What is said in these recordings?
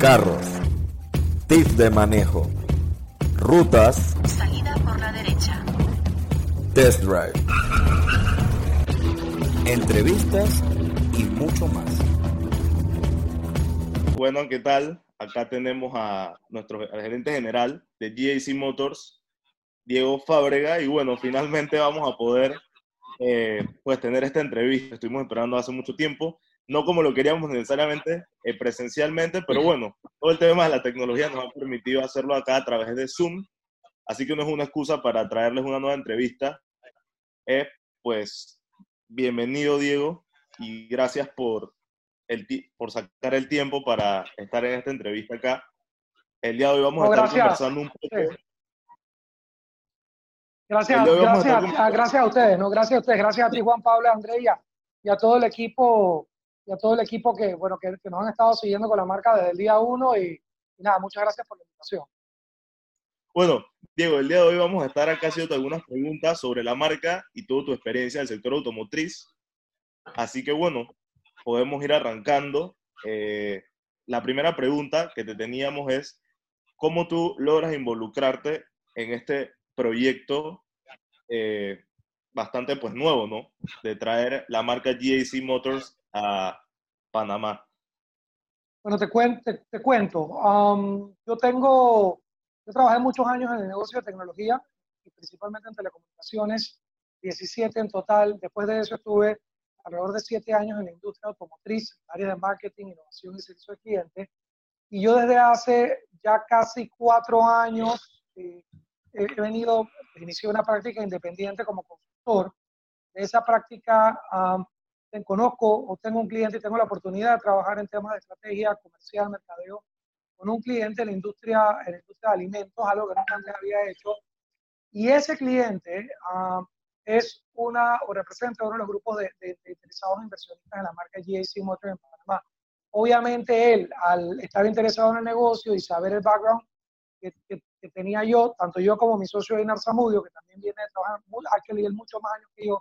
carros, tips de manejo, rutas, Salida por la derecha. test drive, entrevistas y mucho más. Bueno, ¿qué tal? Acá tenemos a nuestro gerente general de GAC Motors, Diego Fábrega, y bueno, finalmente vamos a poder eh, pues tener esta entrevista. Estuvimos esperando hace mucho tiempo, no como lo queríamos necesariamente eh, presencialmente, pero bueno, todo el tema de la tecnología nos ha permitido hacerlo acá a través de Zoom, así que no es una excusa para traerles una nueva entrevista. Eh, pues bienvenido Diego y gracias por, el por sacar el tiempo para estar en esta entrevista acá. El día de hoy vamos a estar gracias. conversando un poco. Sí. Gracias, gracias, a, gracias a ustedes, no, gracias a ustedes, gracias a ti Juan Pablo, a André y a, y a todo el equipo, y a todo el equipo que, bueno, que, que nos han estado siguiendo con la marca desde el día uno y, nada, muchas gracias por la invitación. Bueno, Diego, el día de hoy vamos a estar acá haciendo algunas preguntas sobre la marca y toda tu experiencia del sector automotriz. Así que bueno, podemos ir arrancando. Eh, la primera pregunta que te teníamos es, ¿cómo tú logras involucrarte en este proyecto eh, bastante pues nuevo, ¿no? De traer la marca GAC Motors a Panamá. Bueno, te, cuen- te, te cuento, um, yo tengo, yo trabajé muchos años en el negocio de tecnología y principalmente en telecomunicaciones, 17 en total. Después de eso estuve alrededor de 7 años en la industria automotriz, área de marketing, innovación y servicio al cliente. Y yo desde hace ya casi cuatro años eh, he, venido, inicié una práctica independiente como consultor. De esa práctica um, conozco o tengo un cliente y tengo la oportunidad de trabajar en temas de estrategia comercial, mercadeo, con un cliente en la industria, en la industria de alimentos, algo que nunca antes había hecho. Y ese cliente ah, es una o representa uno de los grupos de, de- de interesados inversionistas en la marca GAC Motors en Panamá. Obviamente él, al estar interesado en el negocio y saber el background que, que- que tenía yo, tanto yo como mi socio Einar Zamudio, que también viene de trabajar, él mucho más años que yo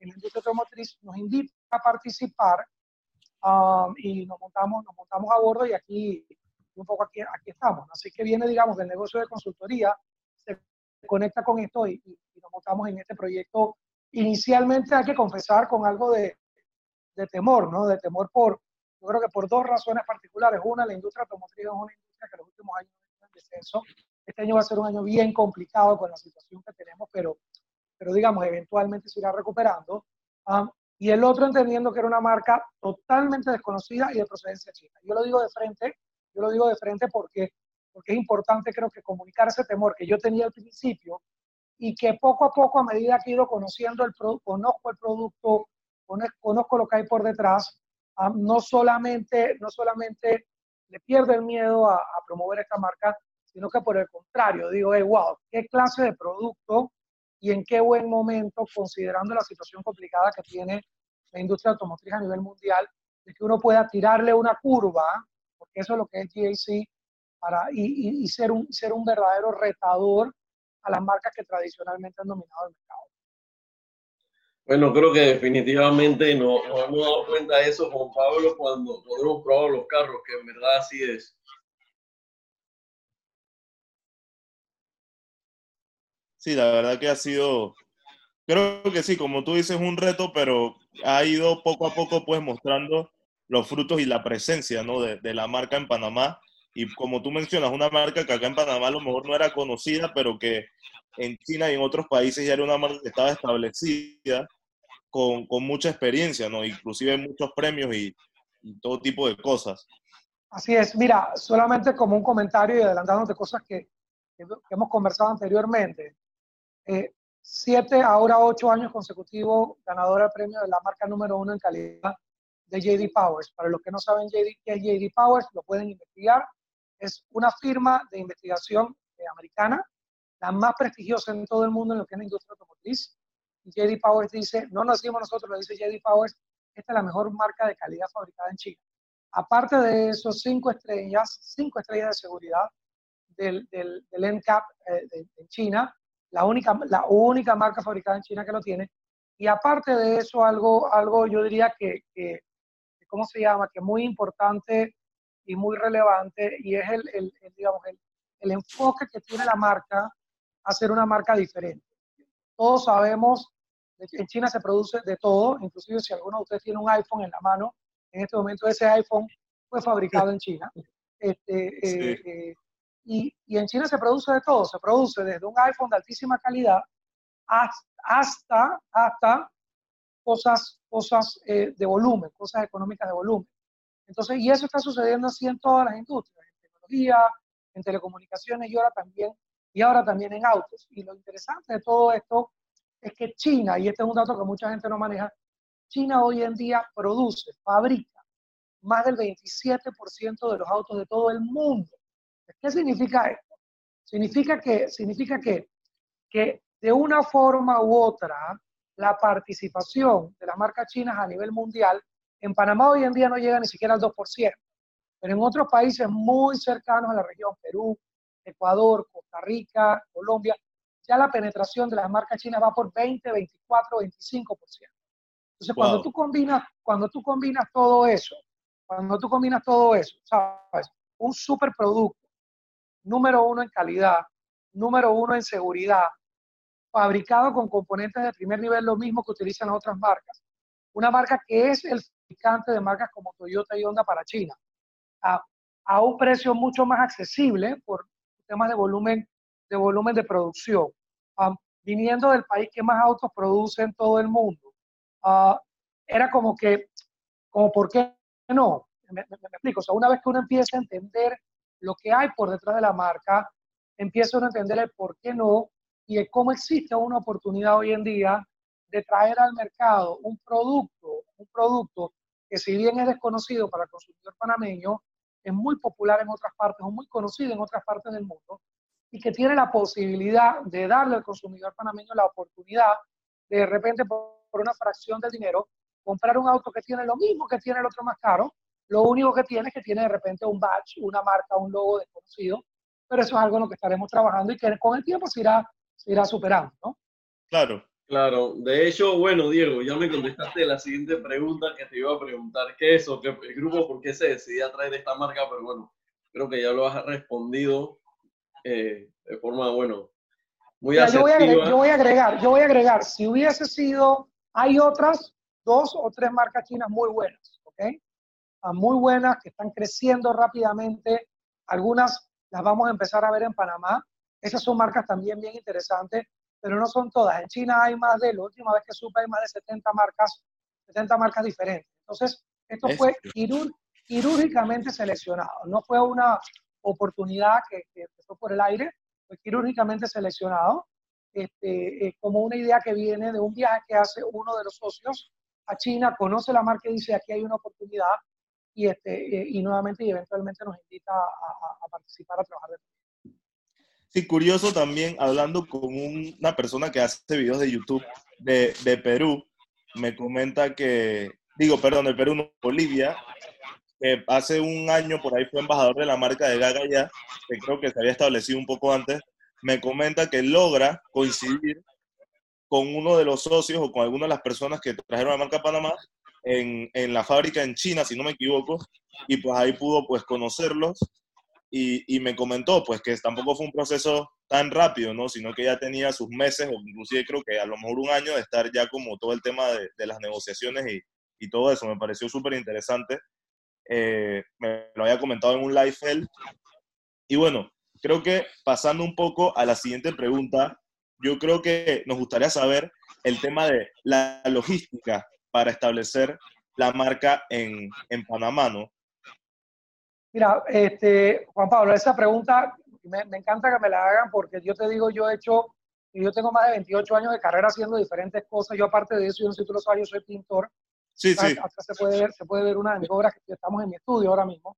en la industria automotriz, nos invita a participar um, y nos montamos, nos montamos a bordo y aquí, un poco aquí, aquí estamos. Así que viene, digamos, del negocio de consultoría, se conecta con esto y, y- nos montamos en este proyecto. Inicialmente hay que confesar con algo de, de temor, ¿no? De temor por, yo creo que por dos razones particulares. Una, la industria automotriz es una industria que en los últimos años está en descenso. Este año va a ser un año bien complicado con la situación que tenemos, pero, pero digamos, eventualmente se irá recuperando. Um, y el otro entendiendo que era una marca totalmente desconocida y de procedencia china. Yo lo digo de frente, yo lo digo de frente porque, porque es importante creo que comunicar ese temor que yo tenía al principio y que poco a poco, a medida que he ido conociendo el producto, conozco el producto, cono- conozco lo que hay por detrás, ah, no, solamente, no solamente le pierdo el miedo a, a promover esta marca, sino que por el contrario, digo, hey, wow, qué clase de producto y en qué buen momento, considerando la situación complicada que tiene la industria automotriz a nivel mundial, de que uno pueda tirarle una curva, porque eso es lo que es GAC, para, y, y- ser, un, ser un verdadero retador a las marcas que tradicionalmente han dominado el mercado. Bueno, creo que definitivamente no- nos hemos dado cuenta de eso, Juan Pablo, cuando, hemos probado los carros, que en verdad así es. Sí, la verdad que ha sido, creo que sí, como tú dices, un reto, pero ha ido poco a poco pues mostrando los frutos y la presencia, ¿no? de, de la marca en Panamá. Y como tú mencionas, una marca que acá en Panamá a lo mejor no era conocida, pero que en China y en otros países ya era una marca que estaba establecida con, con mucha experiencia, ¿no? Inclusive muchos premios y, y todo tipo de cosas. Así es, mira, solamente como un comentario y adelantándote cosas que, que hemos conversado anteriormente. Eh, siete, ahora ocho años consecutivos ganadora del premio de la marca número uno en calidad de JD Powers. Para los que no saben JD, qué es JD Powers, lo pueden investigar. Es una firma de investigación eh, americana, la más prestigiosa en todo el mundo en lo que es la industria automotriz. Y JD Powers dice, no nacimos nosotros, lo dice JD Powers, esta es la mejor marca de calidad fabricada en China. Aparte de esos cinco estrellas, cinco estrellas de seguridad del, del, del NCAP eh, de China, la única, la única marca fabricada en China que lo tiene. Y aparte de eso, algo, algo yo diría que, que ¿cómo se llama? Que muy importante y muy relevante y es el, el, digamos, el, el, enfoque que tiene la marca a ser una marca diferente. Todos sabemos, que en China se produce de todo, inclusive si alguno de ustedes tiene un iPhone en la mano, en este momento ese iPhone fue fabricado en China. Este, eh, eh, y, y, en China se produce de todo, se produce desde un iPhone de altísima calidad hasta, hasta cosas, cosas eh, de volumen, cosas económicas de volumen. Entonces, y eso está sucediendo así en todas las industrias, en tecnología, en telecomunicaciones y ahora también, y ahora también en autos. Y lo interesante de todo esto es que China, y este es un dato que mucha gente no maneja, China hoy en día produce, fabrica más del 27% de los autos de todo el mundo. ¿Qué significa esto? Significa que, significa que, que de una forma u otra, la participación de las marcas chinas a nivel mundial, en Panamá hoy en día no llega ni siquiera al 2%, pero en otros países muy cercanos a la región, Perú, Ecuador, Costa Rica, Colombia, ya la penetración de las marcas chinas va por 20, 24, 25%. Entonces, cuando, tú combinas, cuando tú combinas todo eso, cuando tú combinas todo eso, ¿sabes? Un superproducto, número uno en calidad, número uno en seguridad, fabricado con componentes de primer nivel, lo mismo que utilizan otras marcas. Una marca que es el fabricante de marcas como Toyota y Honda para China, a, a un precio mucho más accesible por temas de volumen de, volumen de producción, um, viniendo del país que más autos produce en todo el mundo. Uh, era como que, como por qué no, me, me, me, explico, o sea, una vez que uno empieza a entender lo que hay por detrás de la marca, empieza uno a entender el por qué no y cómo existe una oportunidad hoy en día de traer al mercado un producto, un producto que si bien es desconocido para el consumidor panameño, es muy popular en otras partes o muy conocido en otras partes del mundo y que tiene la posibilidad de darle al consumidor panameño la oportunidad de de repente por una fracción del dinero comprar un auto que tiene lo mismo que tiene el otro más caro, lo único que tiene es que tiene de repente un badge, una marca, un logo desconocido, pero eso es algo en lo que estaremos trabajando y que con el tiempo se irá se irá superando, ¿no? Claro. Claro, de hecho, bueno, Diego, ya me contestaste la siguiente pregunta que te iba a preguntar, ¿qué es o qué, el grupo por qué se decidió a traer esta marca? Pero bueno, creo que ya lo has respondido eh, de forma, bueno, muy yo, voy agregar, yo voy a agregar, yo voy a agregar, si hubiese sido, hay otras dos o tres marcas chinas muy buenas, ¿ok? Muy buenas, que están creciendo rápidamente, algunas las vamos a empezar a ver en Panamá, esas son marcas también bien interesantes, pero no son todas. En China hay más de, la última vez que supe, hay más de 70 marcas, 70 marcas diferentes. Entonces, esto fue quirúrgicamente seleccionado. No fue una oportunidad que, que fue por el aire, fue quirúrgicamente seleccionado este, eh, como una idea que viene de un viaje que hace uno de los socios a China, conoce la marca y dice aquí hay una oportunidad y, este, eh, y nuevamente y eventualmente nos invita a, participar, a trabajar de Sí, curioso también, hablando con una persona que hace videos de YouTube de, de, Perú, me comenta que, digo, perdón, de Perú, no, Bolivia, que hace un año por ahí fue embajador de la marca de Gaga ya, que creo que se había establecido un poco antes, me comenta que logra coincidir con uno de los socios o con alguna de las personas que trajeron la marca Panamá en, en la fábrica en China, si no me equivoco, y pues ahí pudo pues conocerlos y, me comentó pues que tampoco fue un proceso tan rápido, ¿no? Sino que ya tenía sus meses o inclusive creo que a lo mejor un año de estar ya como todo el tema de, de las negociaciones y, y, todo eso. Me pareció súper interesante. Eh, me lo había comentado en un live él. Y bueno, creo que pasando un poco a la siguiente pregunta, yo creo que nos gustaría saber el tema de la logística para establecer la marca en, en Panamá, ¿no? Mira, este, Juan Pablo, esa pregunta me, me, encanta que me la hagan porque yo te digo, yo he hecho, yo tengo más de 28 años de carrera haciendo diferentes cosas. Yo aparte de eso, yo no sabes, yo soy pintor. Sí, sí. Acá se puede ver, se puede ver una de mis obras que estamos en mi estudio ahora mismo.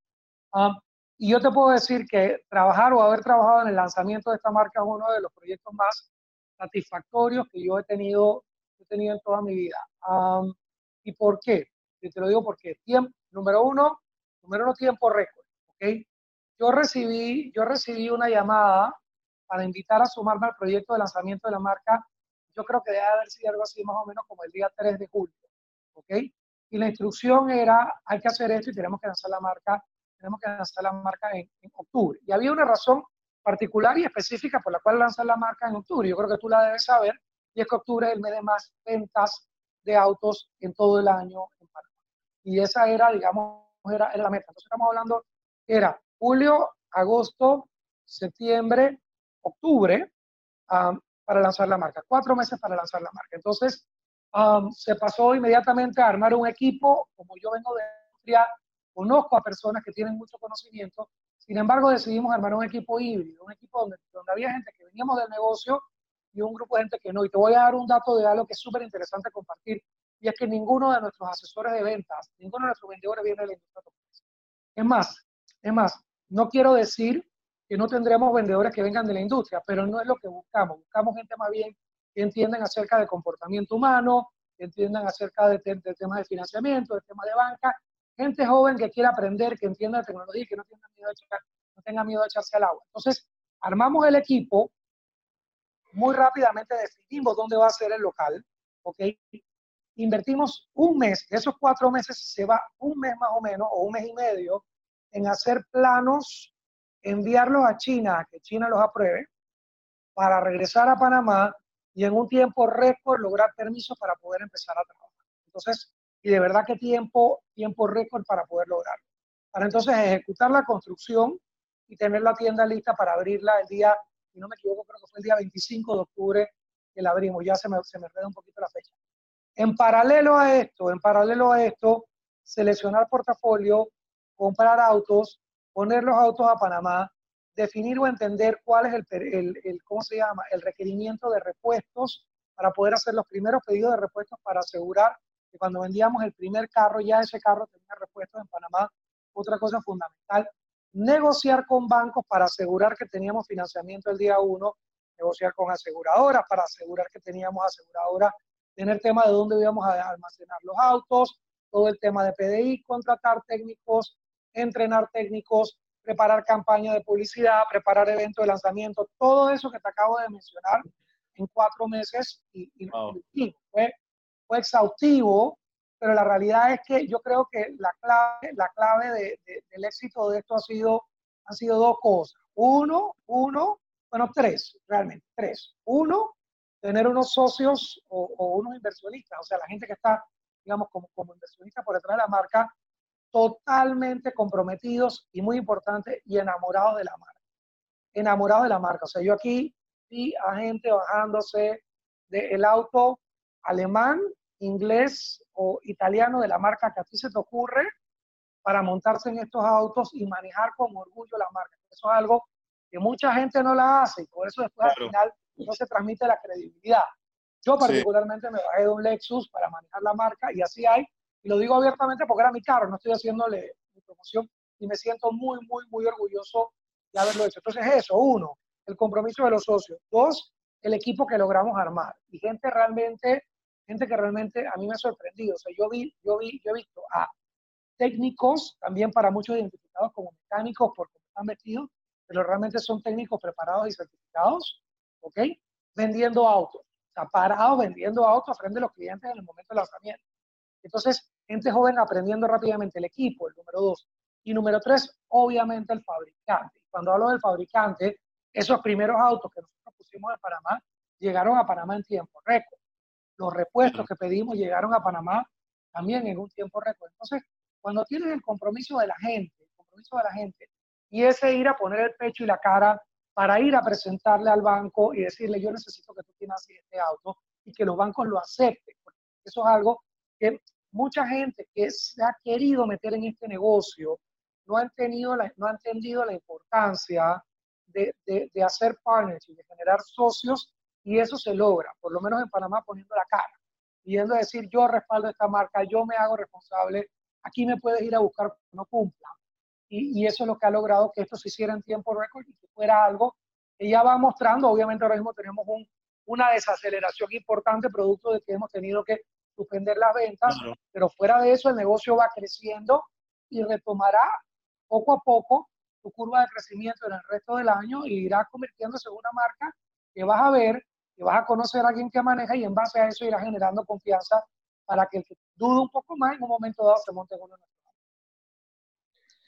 Um, y yo te puedo decir que trabajar o haber trabajado en el lanzamiento de esta marca es uno de los proyectos más satisfactorios que yo he tenido, he tenido en toda mi vida. Um, ¿Y por qué? Y te lo digo porque tiempo, número uno, número uno, tiempo récord. Yo recibí, yo recibí una llamada para invitar a sumarme al proyecto de lanzamiento de la marca. Yo creo que debe haber sido algo así más o menos como el día 3 de julio. ¿Ok? Y la instrucción era, hay que hacer esto y tenemos que lanzar la marca tenemos que lanzar la marca en octubre. Y había una razón particular y específica por la cual lanzar la marca en octubre. Yo creo que tú la debes saber, y es que octubre es el mes de más ventas de autos en todo el año en Panamá. Y esa era, digamos, era, era la meta. Entonces estamos hablando, era julio, agosto, septiembre, octubre, para lanzar la marca. Cuatro meses para lanzar la marca. Entonces, se pasó inmediatamente a armar un equipo. Como yo vengo de industria, conozco a personas que tienen mucho conocimiento. Sin embargo, decidimos armar un equipo híbrido, un equipo donde, donde había gente que veníamos del negocio y un grupo de gente que no. Y te voy a dar un dato de algo que es súper interesante compartir, y es que ninguno de nuestros asesores de ventas, ninguno de nuestros vendedores viene de la industria automotriz. Es más, es más, no quiero decir que no tendremos vendedores que vengan de la industria, pero no es lo que buscamos. Buscamos gente más bien que entiendan acerca de comportamiento humano, que entiendan acerca de, de, temas de financiamiento, de temas de banca, gente joven que quiera aprender, que entienda de tecnología que no tenga miedo de, echar, no tenga miedo echarse al agua. Entonces, armamos el equipo, muy rápidamente decidimos dónde va a ser el local, ¿ok? Invertimos un mes, de esos cuatro meses se va un mes más o menos, o un mes y medio, en hacer planos, enviarlos a China, que China los apruebe, para regresar a Panamá y en un tiempo récord lograr permiso para poder empezar a trabajar. Entonces, y de verdad que tiempo, tiempo récord para poder lograrlo. Para entonces ejecutar la construcción y tener la tienda lista para abrirla el día si no me equivoco, creo que fue el día 25 de octubre que la abrimos, ya se me, se me un poquito la fecha. En paralelo a esto, en paralelo a esto, seleccionar portafolio, comprar autos, poner los autos a Panamá, definir o entender cuál es el, el, el, ¿cómo se llama? el requerimiento de repuestos para poder hacer los primeros pedidos de repuestos para asegurar que cuando vendíamos el primer carro, ya ese carro tenía repuestos en Panamá. Otra cosa fundamental, negociar con bancos para asegurar que teníamos financiamiento el día uno, negociar con aseguradoras para asegurar que teníamos aseguradoras, tener tema de dónde íbamos a almacenar los autos, todo el tema de PDI, contratar técnicos, entrenar técnicos, preparar campañas de publicidad, preparar eventos de lanzamiento, todo eso que te acabo de mencionar en cuatro meses y, y wow. fue, fue exhaustivo, pero la realidad es que yo creo que la clave, la clave de, de, del éxito de esto ha sido, han sido dos cosas. Uno, uno, bueno, tres, realmente, tres. Uno, tener unos socios o, o, unos inversionistas, o sea, la gente que está, digamos, como, como inversionista por detrás de la marca, totalmente comprometidos y muy importante, y enamorados de la marca. Enamorados de la marca. O sea, yo aquí vi a gente bajándose del auto alemán inglés o italiano de la marca que a ti se te ocurre para montarse en estos autos y manejar con orgullo la marca. Eso es algo que mucha gente no la hace y por eso después claro. al final no se transmite la credibilidad. Yo particularmente sí. me bajé de un Lexus para manejar la marca y así hay, y lo digo abiertamente porque era mi carro, no estoy haciéndole mi promoción y me siento muy, muy, muy orgulloso de haberlo hecho. Entonces eso, uno, el compromiso de los socios. Dos, el equipo que logramos armar y gente realmente gente que realmente a mí me ha sorprendido. O sea, yo vi, yo vi, yo he visto a técnicos, también para muchos identificados como mecánicos porque están vestidos, pero realmente son técnicos preparados y certificados, ¿ok? Vendiendo autos, o sea, parados vendiendo autos frente a los clientes en el momento del lanzamiento. Entonces, gente joven aprendiendo rápidamente el equipo, el número dos. Y número tres, obviamente el fabricante. Cuando hablo del fabricante, esos primeros autos que nosotros pusimos en Panamá llegaron a Panamá en tiempo récord los repuestos que pedimos llegaron a Panamá también en un tiempo récord. Entonces, cuando tienes el compromiso de la gente, el compromiso de la gente, y ese ir a poner el pecho y la cara para ir a presentarle al banco y decirle, yo necesito que tú tienes este auto y que los bancos lo acepten. Porque eso es algo que mucha gente que se ha querido meter en este negocio no ha entendido la, no ha entendido la importancia de, de, de hacer partners y de generar socios y eso se logra, por lo menos en Panamá, poniendo la cara, yendo a decir, yo respaldo esta marca, yo me hago responsable, aquí me puedes ir a buscar no cumpla. Y, y, eso es lo que ha logrado que esto se hiciera en tiempo récord y que fuera algo que ya va mostrando, obviamente ahora mismo tenemos un, una desaceleración importante producto de que hemos tenido que suspender las ventas, -huh. pero fuera de eso el negocio va creciendo y retomará poco a poco su curva de crecimiento en el resto del año y irá convirtiéndose en una marca que vas a ver que vas a conocer a alguien que maneja y en base a eso irá generando confianza para que el que dude un poco más en un momento dado se monte con una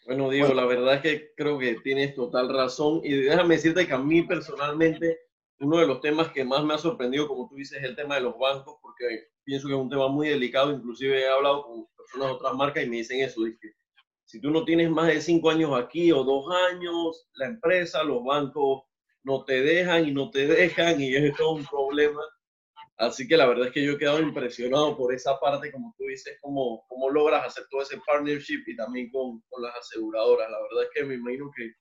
Bueno, Diego, la verdad es que creo que tienes total razón y déjame decirte que a mí personalmente uno de los temas que más me ha sorprendido, como tú dices, es el tema de los bancos, porque pienso que es un tema muy delicado, inclusive he hablado con personas de otras marcas y me dicen eso, que si tú no tienes más de cinco años aquí o dos años, la empresa, los bancos no te dejan y no te dejan y es todo un problema. Así que la verdad es que yo he quedado impresionado por esa parte, como tú dices, cómo, cómo logras hacer todo ese partnership y también con, con, las aseguradoras. La verdad es que me imagino que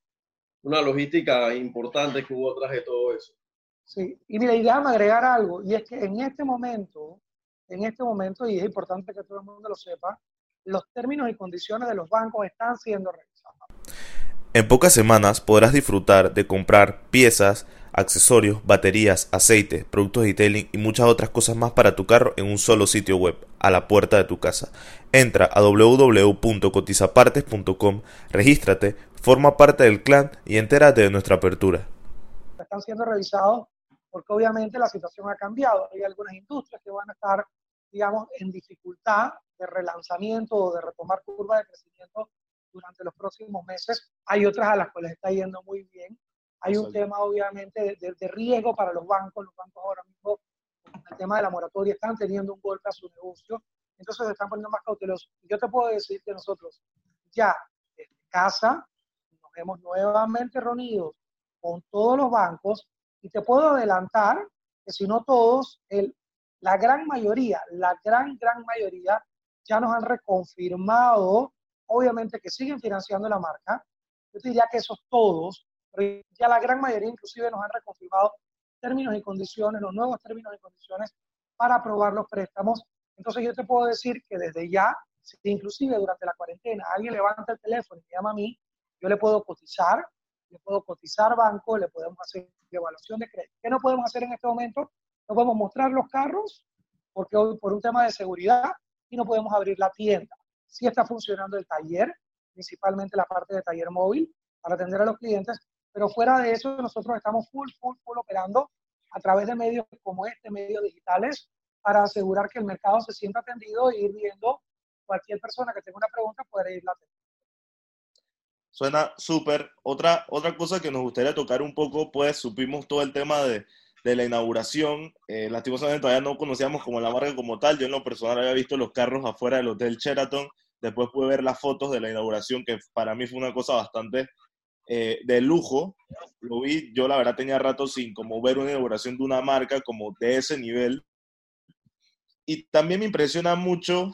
una logística importante que hubo atrás de todo eso. Sí, y mira, y déjame agregar algo, y es que en este momento, en este momento, y es importante que todo el mundo lo sepa, los términos y condiciones de los bancos están siendo revisados. En pocas semanas podrás disfrutar de comprar piezas, accesorios, baterías, aceite, productos de detailing y muchas otras cosas más para tu carro en un solo sitio web, a la puerta de tu casa. Entra a www.cotizapartes.com, regístrate, forma parte del clan y entérate de nuestra apertura. Están siendo revisados porque obviamente la situación ha cambiado. Hay algunas industrias que van a estar, digamos, en dificultad de relanzamiento o de retomar curva de crecimiento durante los próximos meses. Hay otras a las cuales está yendo muy bien. Hay un tema, obviamente, de, de, riesgo para los bancos. Los bancos ahora mismo, con el tema de la moratoria, están teniendo un golpe a su negocio. Entonces se están poniendo más cautelosos. Yo te puedo decir que nosotros ya desde casa nos hemos nuevamente reunido con todos los bancos y te puedo adelantar que si no todos, el, la gran mayoría, la gran, gran mayoría ya nos han reconfirmado obviamente que siguen financiando la marca. Yo diría que esos todos, pero ya la gran mayoría inclusive nos han reconfirmado términos y condiciones, los nuevos términos y condiciones para aprobar los préstamos. Entonces yo te puedo decir que desde ya, si inclusive durante la cuarentena alguien levanta el teléfono y me llama a mí, yo le puedo cotizar, le puedo cotizar banco, le podemos hacer evaluación de crédito. ¿Qué no podemos hacer en este momento? No podemos mostrar los carros porque hoy por un tema de seguridad y no podemos abrir la tienda sí está funcionando el taller, principalmente la parte de taller móvil para atender a los clientes, pero fuera de eso nosotros estamos full, full, full operando a través de medios como este, medios digitales, para asegurar que el mercado se sienta atendido e ir viendo cualquier persona que tenga una pregunta puede irla atendiendo. Suena súper. Otra cosa que nos gustaría tocar un poco, pues supimos todo el tema de, de la inauguración. Eh, lastimosamente todavía no conocíamos como la marca como tal. Yo en lo personal había visto los carros afuera del Hotel Sheraton. Después pude ver las fotos de la inauguración, que para mí fue una cosa bastante eh, de lujo. Lo vi, yo la verdad tenía rato sin como ver una inauguración de una marca como de ese nivel. Y también me impresiona mucho,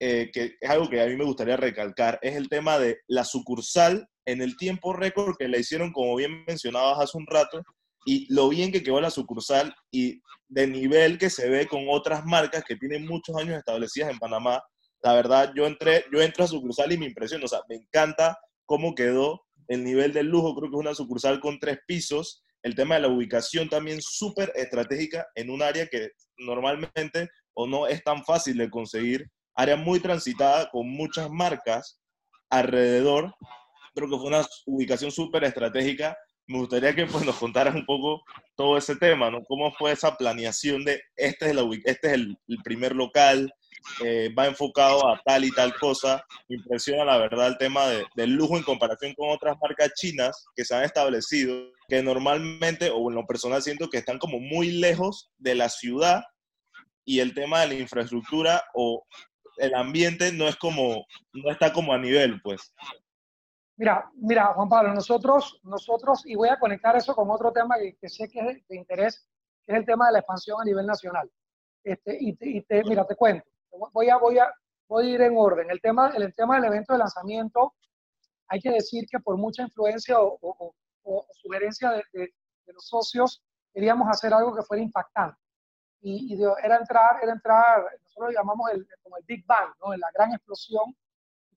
eh, que es algo que a mí me gustaría recalcar, es el tema de la sucursal en el tiempo récord que le hicieron, como bien mencionabas hace un rato, y lo bien que quedó la sucursal y de nivel que se ve con otras marcas que tienen muchos años establecidas en Panamá. La verdad, yo entré, yo entro a sucursal y me impresiona, o sea, me encanta cómo quedó el nivel del lujo, creo que es una sucursal con tres pisos, el tema de la ubicación también súper estratégica en un área que normalmente o no es tan fácil de conseguir, área muy transitada con muchas marcas alrededor, creo que fue una ubicación súper estratégica me gustaría que pues, nos contaras un poco todo ese tema, ¿no? ¿Cómo fue esa planeación de este es, este es el, primer local, eh, va enfocado a tal y tal cosa? Me impresiona la verdad el tema de, del lujo en comparación con otras marcas chinas que se han establecido, que normalmente, o en lo personal siento que están como muy lejos de la ciudad y el tema de la infraestructura o el ambiente no es como, no está como a nivel, pues. Mira, mira, Juan Pablo, nosotros, nosotros, y voy a conectar eso con otro tema que, sé que es de interés, que es el tema de la expansión a nivel nacional. Este, y, te, mira, te cuento, voy a, voy, a, voy a ir en orden. El tema, el, tema del evento de lanzamiento, hay que decir que por mucha influencia o, sugerencia de, los socios, queríamos hacer algo que fuera impactante. Y, era entrar, era entrar, nosotros lo llamamos el, como el Big Bang, ¿no? la gran explosión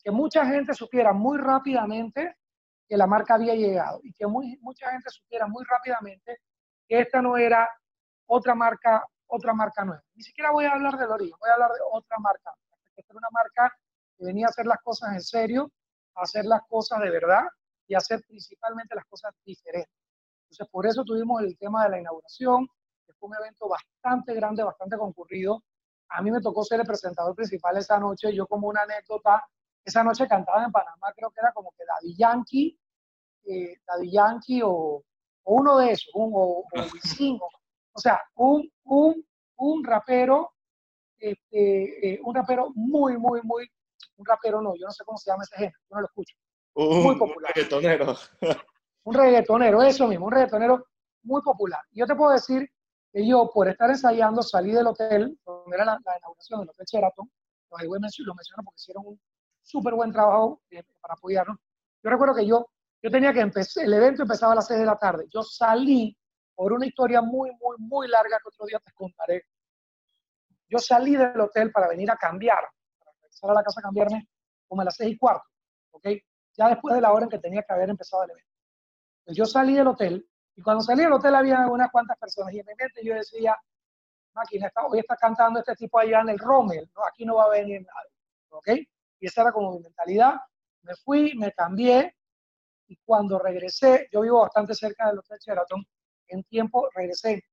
que mucha gente supiera muy rápidamente que la marca había llegado y que muy, mucha gente supiera muy rápidamente que esta no era otra marca, otra marca nueva. Ni siquiera voy a hablar de origen, voy a hablar de otra marca. Esta era una marca que venía a hacer las cosas en serio, a hacer las cosas de verdad y a hacer principalmente las cosas diferentes. Entonces, por eso tuvimos el tema de la inauguración, que fue un evento bastante grande, bastante concurrido. A mí me tocó ser el presentador principal esa noche. Yo como una anécdota esa noche cantaban en Panamá, creo que era como que Daddy Yankee, eh, Daddy Yankee o, o uno de esos, un, o, Wisin, o- o sea, un, un, un rapero, este, eh, un rapero muy, muy, muy, un rapero no, yo no sé cómo se llama ese género, yo no lo escucho, Un, Muy un popular. reggaetonero. un reggaetonero, eso mismo, un reggaetonero muy popular. Yo te puedo decir que yo, por estar ensayando, salí del hotel, donde era la, la inauguración del Hotel Sheraton, lo, digo y mencio- lo menciono porque hicieron un súper buen trabajo eh, para apoyarnos. Yo recuerdo que yo, yo tenía que empezar, el evento empezaba a las 6 de la tarde. Yo salí por una historia muy, muy, muy larga que otro día te contaré. Yo salí del hotel para venir a cambiar, para regresar a la casa a cambiarme como a las 6 y cuarto, ¿ok? Ya después de la hora en que tenía que haber empezado el evento. Pues yo salí del hotel y cuando salí del hotel había unas cuantas personas y en mi mente yo decía, máquina, hoy está cantando este tipo allá en el Rommel, ¿no? aquí no va a venir nadie, ¿ok? Y esa era como mi mentalidad. Me fui, me cambié y cuando regresé, yo vivo bastante cerca del Hotel Sheraton, en tiempo regresé,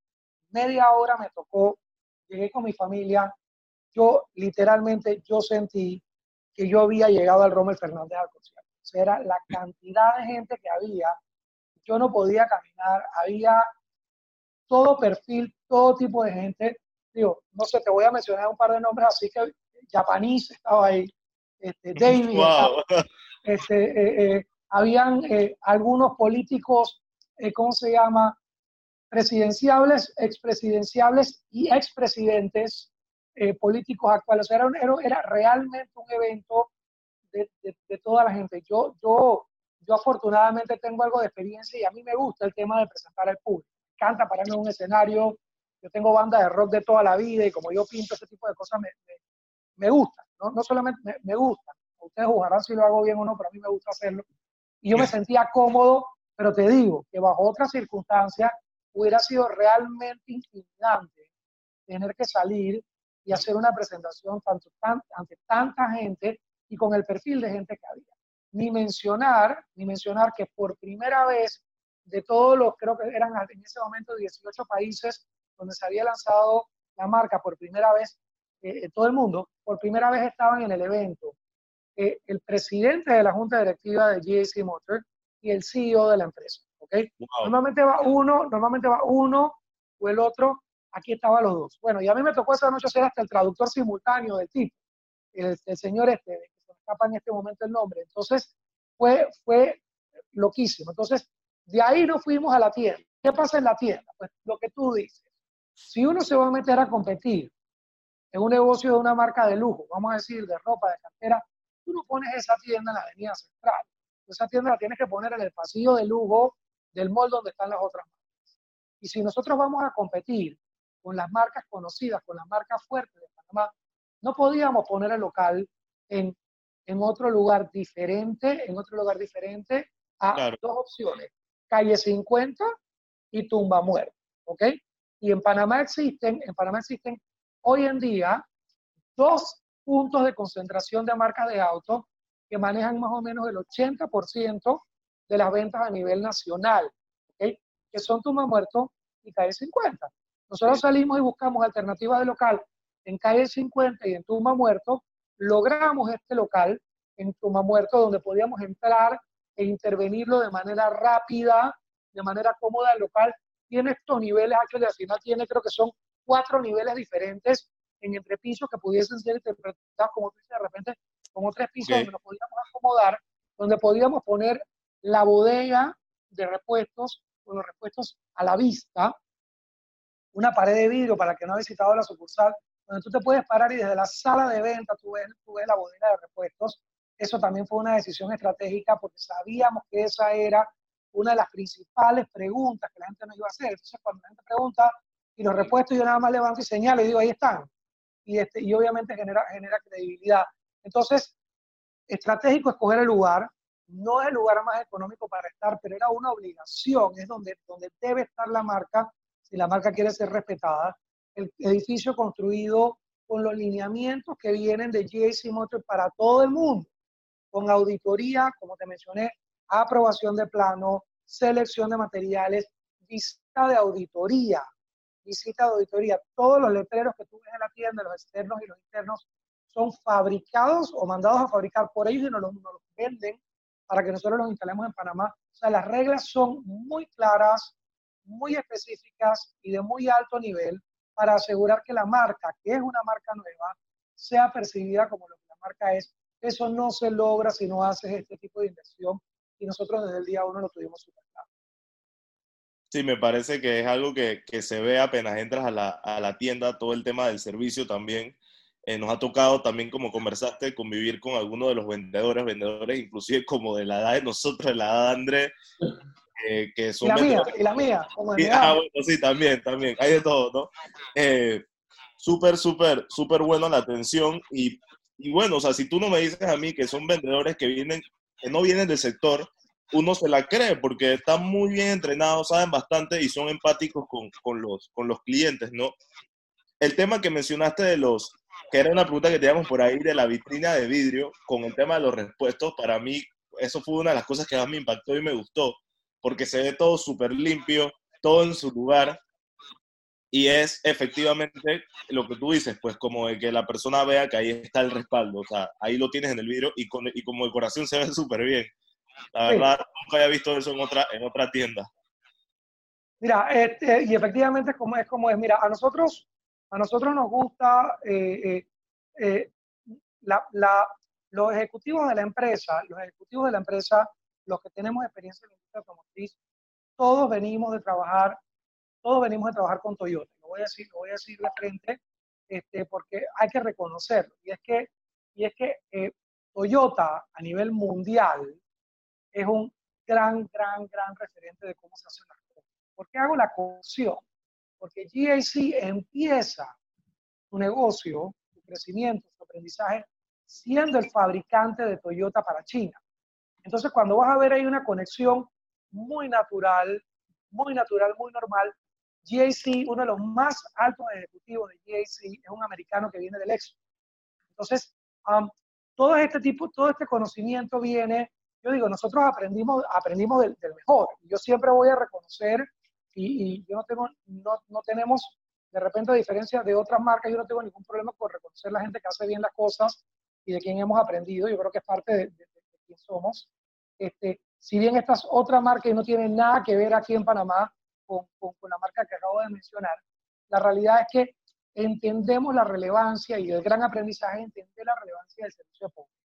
media hora me tocó, llegué con mi familia, yo literalmente, yo sentí que yo había llegado al Rommel Fernández al concierto. O sea, era la cantidad de gente que había, yo no podía caminar, había todo perfil, todo tipo de gente. Digo, no sé, te voy a mencionar un par de nombres, así que Japanese estaba ahí, este, David, estaba- Wow. este, eh, eh, habían eh, algunos políticos, eh, ¿cómo se llama? Presidenciables, expresidenciables y expresidentes eh, políticos actuales. O sea, era, era, realmente un evento de, de- de toda la gente. Yo, yo, yo afortunadamente tengo algo de experiencia y a mí me gusta el tema de presentar al público. Me encanta pararme en un escenario. Yo tengo banda de rock de toda la vida y como yo pinto ese tipo de cosas, me, me, me gusta. ¿No? no solamente me, me gusta. Ustedes juzgarán si lo hago bien o no, pero a mí me gusta hacerlo. Y yo me sentía cómodo, pero te digo que bajo otras circunstancias hubiera sido realmente intimidante tener que salir y hacer una presentación tanto, tan- ante tanta gente y con el perfil de gente que había. Ni mencionar, ni mencionar que por primera vez de todos los, creo que eran en ese momento 18 países donde se había lanzado la marca por primera vez eh, en todo el mundo, por primera vez estaban en el evento eh, el presidente de la junta directiva de GAC Motor y el CEO de la empresa. ¿ok? Wow. Normalmente va uno, normalmente va uno o el otro, aquí estaban los dos. Bueno, y a mí me tocó esa noche ser hasta el traductor simultáneo del tipo, el, el señor este, que se me escapa en este momento el nombre. Entonces, fue, fue loquísimo. Entonces, de ahí nos fuimos a la tienda. ¿Qué pasa en la tienda? Pues lo que tú dices. Si uno se va a meter a competir en un negocio de una marca de lujo, vamos a decir, de ropa, de cartera, tú no pones esa tienda en la avenida central. Esa tienda la tienes que poner en el pasillo de lujo del mall donde están las otras marcas. Y si nosotros vamos a competir con las marcas conocidas, con las marcas fuertes de Panamá, no podíamos poner el local en, en otro lugar diferente, en otro lugar diferente a Claro. dos opciones, calle 50 y tumba muerta, ¿ok? Y en Panamá existen, en Panamá existen hoy en día dos puntos de concentración de marcas de autos que manejan más o menos el 80% de las ventas a nivel nacional, que son Tumba Muerto y Calle 50. Nosotros salimos y buscamos alternativas de local en Calle 50 y en Tumba Muerto, logramos este local en Tumba Muerto donde podíamos entrar e intervenirlo de manera rápida, de manera cómoda el local. Tiene estos niveles, actually, al final tiene creo que son cuatro niveles diferentes en entrepisos que pudiesen ser interpretados como tú dices, de repente como tres pisos Ok. donde nos podíamos acomodar, donde podíamos poner la bodega de repuestos, con los repuestos a la vista, una pared de vidrio para el que no ha visitado la sucursal, donde tú te puedes parar y desde la sala de venta tú ves, tú ves la bodega de repuestos. Eso también fue una decisión estratégica porque sabíamos que esa era una de las principales preguntas que la gente nos iba a hacer. Entonces, cuando la gente pregunta, y los repuestos, yo nada más levanto y señalo y digo, ahí están. Y, este, y obviamente genera, genera credibilidad. Entonces, estratégico escoger el lugar, no es el lugar más económico para estar, pero era una obligación, es donde, donde debe estar la marca, si la marca quiere ser respetada. El edificio construido con los lineamientos que vienen de GAC Motors para todo el mundo, con auditoría, como te mencioné, aprobación de plano, selección de materiales, visita de auditoría, visita de auditoría. Todos los letreros que tú ves en la tienda, los externos y los internos, son fabricados o mandados a fabricar por ellos y nos los, venden para que nosotros los instalemos en Panamá. O sea, las reglas son muy claras, muy específicas y de muy alto nivel para asegurar que la marca, que es una marca nueva, sea percibida como lo que la marca es. Eso no se logra si no haces este tipo de inversión y nosotros desde el día uno lo tuvimos súper claro. Sí, me parece que es algo que, que se ve apenas entras a la, a la, tienda, todo el tema del servicio también. Eh, nos ha tocado también, como conversaste, convivir con algunos de los vendedores, vendedores inclusive como de la edad de nosotros, de la edad de André, eh, que son... Y la mía, y la mía, como y, ah, bueno, sí, también, también, hay de todo, ¿no? Eh, súper, súper, súper bueno la atención y, y bueno, o sea, si tú no me dices a mí que son vendedores que vienen, que no vienen del sector, uno se la cree porque están muy bien entrenados, saben bastante y son empáticos con, con, los, con los clientes, ¿no? El tema que mencionaste de los, que era una pregunta que teníamos por ahí de la vitrina de vidrio, con el tema de los repuestos, para mí eso fue una de las cosas que más me impactó y me gustó, porque se ve todo súper limpio, todo en su lugar, y es efectivamente lo que tú dices, pues como de que la persona vea que ahí está el respaldo, o sea, ahí lo tienes en el vidrio y, con, y como decoración se ve súper bien. La verdad, sí. nunca había visto eso en otra, en otra tienda. Mira, este, y efectivamente es como es, como es. Mira, a nosotros, a nosotros nos gusta eh, eh, eh, la, la, los ejecutivos de la empresa, los ejecutivos de la empresa, los que tenemos experiencia en la industria automotriz, todos venimos de trabajar, todos venimos de trabajar con Toyota. Lo voy a decir, lo voy a decir de frente, este, porque hay que reconocerlo. Y es que, y es que Toyota a nivel mundial es un gran, gran, gran referente de cómo se hacen las cosas. ¿Por qué hago la conexión? Porque GAC empieza su negocio, su crecimiento, su aprendizaje, siendo el fabricante de Toyota para China. Entonces, cuando vas a ver ahí una conexión muy natural, muy natural, muy normal, GAC, uno de los más altos ejecutivos de GAC, es un americano que viene del éxito. Entonces, um, todo este tipo, todo este conocimiento viene yo digo, nosotros aprendimos, aprendimos del, del mejor. Yo siempre voy a reconocer, y, y yo no, tengo, no, no, tenemos, de repente, a diferencia de otras marcas, yo no tengo ningún problema con reconocer la gente que hace bien las cosas y de quién hemos aprendido. Yo creo que es parte de, de, de quién somos. Este, si bien estas otras marcas no tienen nada que ver aquí en Panamá con, con, con la marca que acabo de mencionar, la realidad es que entendemos la relevancia y el gran aprendizaje entender la relevancia del servicio público.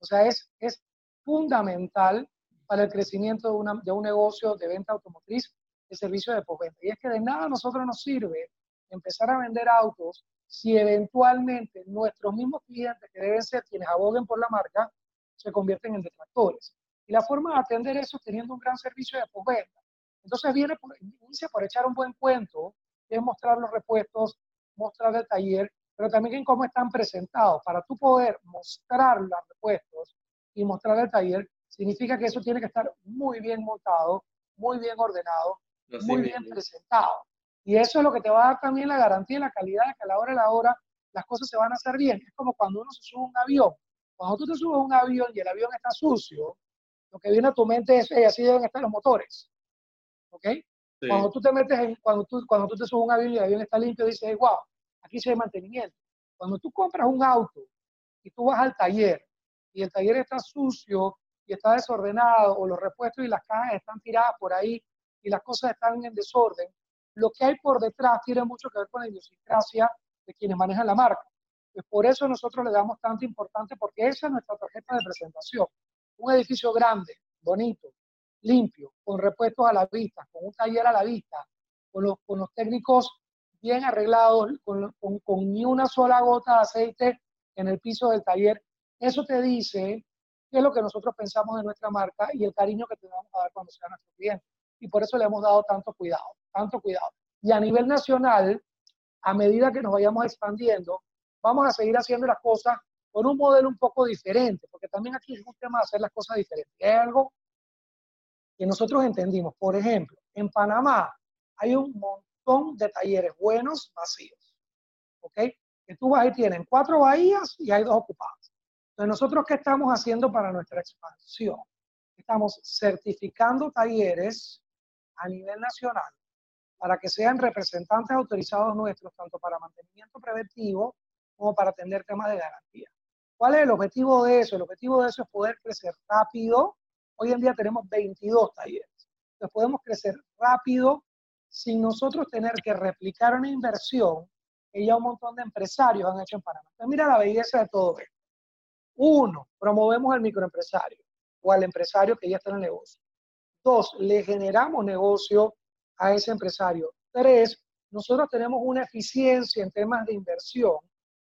O sea, es, es fundamental para el crecimiento de, una, de un negocio de venta automotriz de servicio de postventa. Y es que de nada a nosotros nos sirve empezar a vender autos si eventualmente nuestros mismos clientes, que deben ser quienes aboguen por la marca, se convierten en detractores. Y la forma de atender eso es teniendo un gran servicio de postventa. Entonces viene por, inicia por echar un buen cuento, que es mostrar los repuestos, mostrar el taller, pero también en cómo están presentados. Para tú poder mostrar los repuestos, y mostrar el taller, significa que eso tiene que estar muy bien montado, muy bien ordenado, muy bien presentado. Y eso es lo que te va a dar también la garantía y la calidad de que a la hora de la hora las cosas se van a hacer bien. Es como cuando uno se sube a un avión. Cuando tú te subes a un avión y el avión está sucio, lo que viene a tu mente es, hey, así deben estar los motores. ¿Ok? Sí. Cuando tú te metes en, cuando tú, cuando tú te subes a un avión y el avión está limpio, dices, hey, wow, aquí se hay mantenimiento. Cuando tú compras un auto y tú vas al taller y el taller está sucio y está desordenado o los repuestos y las cajas están tiradas por ahí y las cosas están en desorden, lo que hay por detrás tiene mucho que ver con la idiosincrasia de quienes manejan la marca. Pues por eso nosotros le damos tanta importancia porque esa es nuestra tarjeta de presentación. Un edificio grande, bonito, limpio, con repuestos a la vista, con un taller a la vista, con los, con los técnicos bien arreglados, con, con, con ni una sola gota de aceite en el piso del taller, eso te dice qué es lo que nosotros pensamos de nuestra marca y el cariño que te vamos a dar cuando sea nuestro cliente. Y por eso le hemos dado tanto cuidado, tanto cuidado. Y a nivel nacional, a medida que nos vayamos expandiendo, vamos a seguir haciendo las cosas con un modelo un poco diferente, porque también aquí es un tema de hacer las cosas diferentes. Es algo que nosotros entendimos. Por ejemplo, en Panamá hay un montón de talleres buenos vacíos. ¿Ok? Que tú vas tienen cuatro bahías y hay dos ocupadas. Entonces, ¿nosotros qué estamos haciendo para nuestra expansión? Estamos certificando talleres a nivel nacional para que sean representantes autorizados nuestros, tanto para mantenimiento preventivo como para atender temas de garantía. ¿Cuál es el objetivo de eso? El objetivo de eso es poder crecer rápido. Hoy en día tenemos 22 talleres. Entonces podemos crecer rápido sin nosotros tener que replicar una inversión que ya un montón de empresarios han hecho en Panamá. Entonces mira la belleza de todo esto. Uno, promovemos al microempresario o al empresario que ya está en el negocio. Dos, le generamos negocio a ese empresario. Tres, nosotros tenemos una eficiencia en temas de inversión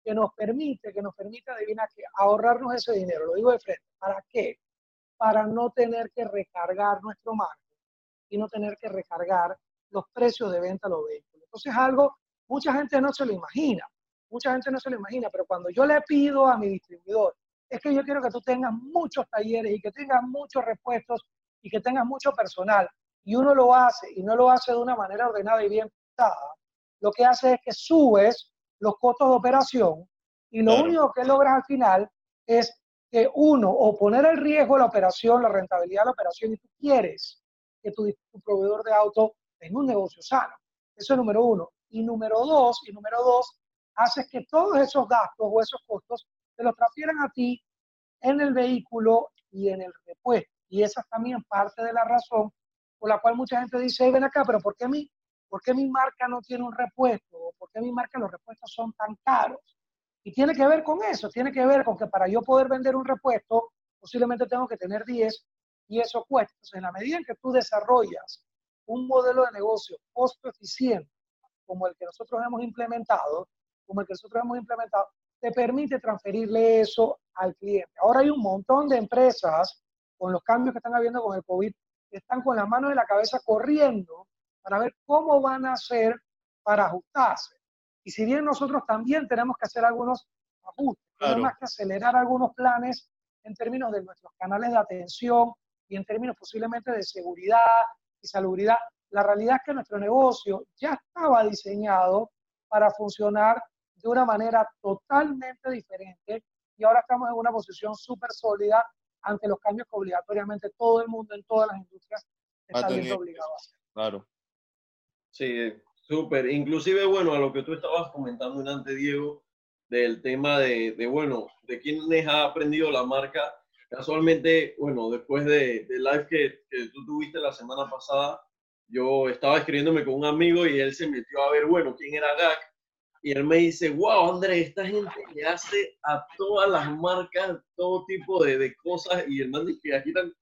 que nos permite, que nos permite, adivina que ahorrarnos ese dinero. Lo digo de frente. ¿Para qué? Para no tener que recargar nuestro margen y no tener que recargar los precios de venta de los vehículos. Entonces, algo, mucha gente no se lo imagina. Mucha gente no se lo imagina, pero cuando yo le pido a mi distribuidor, es que yo quiero que tú tengas muchos talleres y que tengas muchos repuestos y que tengas mucho personal, y uno lo hace y no lo hace de una manera ordenada y bien pensada, lo que hace es que subes los costos de operación y lo único que logras al final es que uno, o poner el riesgo de la operación, la rentabilidad de la operación, y tú quieres que tu, proveedor de auto tenga un negocio sano. Eso es número uno. Y número dos, y número dos, haces que todos esos gastos o esos costos te los transfieran a ti en el vehículo y en el repuesto. Y esa es también parte de la razón por la cual mucha gente dice, ven acá, pero ¿por qué mi ¿Por qué mi marca no tiene un repuesto? ¿Por qué mi marca los repuestos son tan caros? Y tiene que ver con eso, tiene que ver con que para yo poder vender un repuesto, posiblemente tengo que tener 10 y eso cuesta. Entonces, en la medida en que tú desarrollas un modelo de negocio costo eficiente, como el que nosotros hemos implementado, como el que nosotros hemos implementado, te permite transferirle eso al cliente. Ahora hay un montón de empresas con los cambios que están habiendo con el COVID, que están con las manos de la cabeza corriendo para ver cómo van a hacer para ajustarse. Y si bien nosotros también tenemos que hacer algunos ajustes, tenemos que acelerar algunos planes en términos de nuestros canales de atención y en términos posiblemente de seguridad y salubridad, la realidad es que nuestro negocio ya estaba diseñado para funcionar de una manera totalmente diferente y ahora estamos en una posición súper sólida ante los cambios que obligatoriamente todo el mundo en todas las industrias está viendo obligado a hacer. Claro. Sí, súper. Inclusive, bueno, a lo que tú estabas comentando antes, Diego, del tema de, de, bueno, de quiénes ha aprendido la marca. Casualmente, bueno, después de, de live que, que, tú tuviste la semana pasada, yo estaba escribiéndome con un amigo y él se metió a ver, bueno, quién era GAC. Y él me dice, wow, André, esta gente le hace a todas las marcas todo tipo de, de cosas. Y el man dice, aquí están,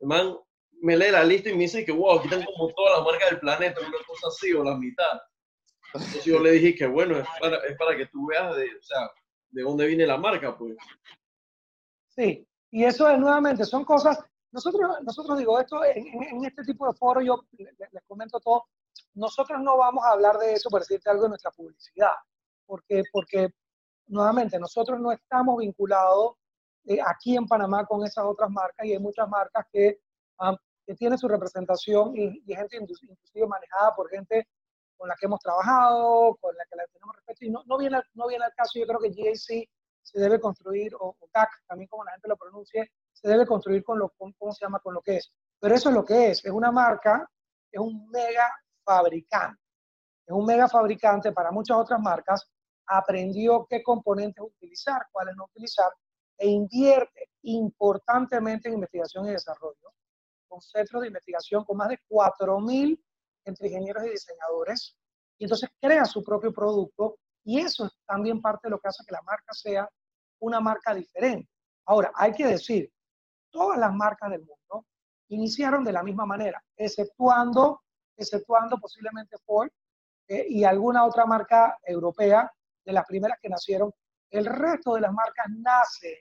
el man me lee la lista y me dice que, wow, aquí están como todas las marcas del planeta, una cosa así, o la mitad. Entonces yo le dije que, bueno, es para, es para que tú veas de, o sea, de dónde viene la marca, pues. Sí, y eso es nuevamente, son cosas, nosotros, nosotros digo, esto en, en este tipo de foro yo les, les, comento todo, nosotros no vamos a hablar de eso por decirte algo de nuestra publicidad, porque, porque nuevamente nosotros no estamos vinculados eh, aquí en Panamá con esas otras marcas y hay muchas marcas que um, que tiene su representación y, y, gente inclusive manejada por gente con la que hemos trabajado, con la que la tenemos respeto. Y no, no, viene, no viene al caso, yo creo que GAC se debe construir, o, o CAC, también como la gente lo pronuncie, se debe construir con lo, ¿cómo se llama? Con lo que es. Pero eso es lo que es, es una marca, es un mega fabricante. Es un mega fabricante para muchas otras marcas, aprendió qué componentes utilizar, cuáles no utilizar, e invierte importantemente en investigación y desarrollo con centros de investigación con más de 4.000 entre ingenieros y diseñadores, y entonces crea su propio producto, y eso es también parte de lo que hace que la marca sea una marca diferente. Ahora, hay que decir, todas las marcas del mundo iniciaron de la misma manera, exceptuando, exceptuando posiblemente Ford eh, y alguna otra marca europea de las primeras que nacieron. El resto de las marcas nacen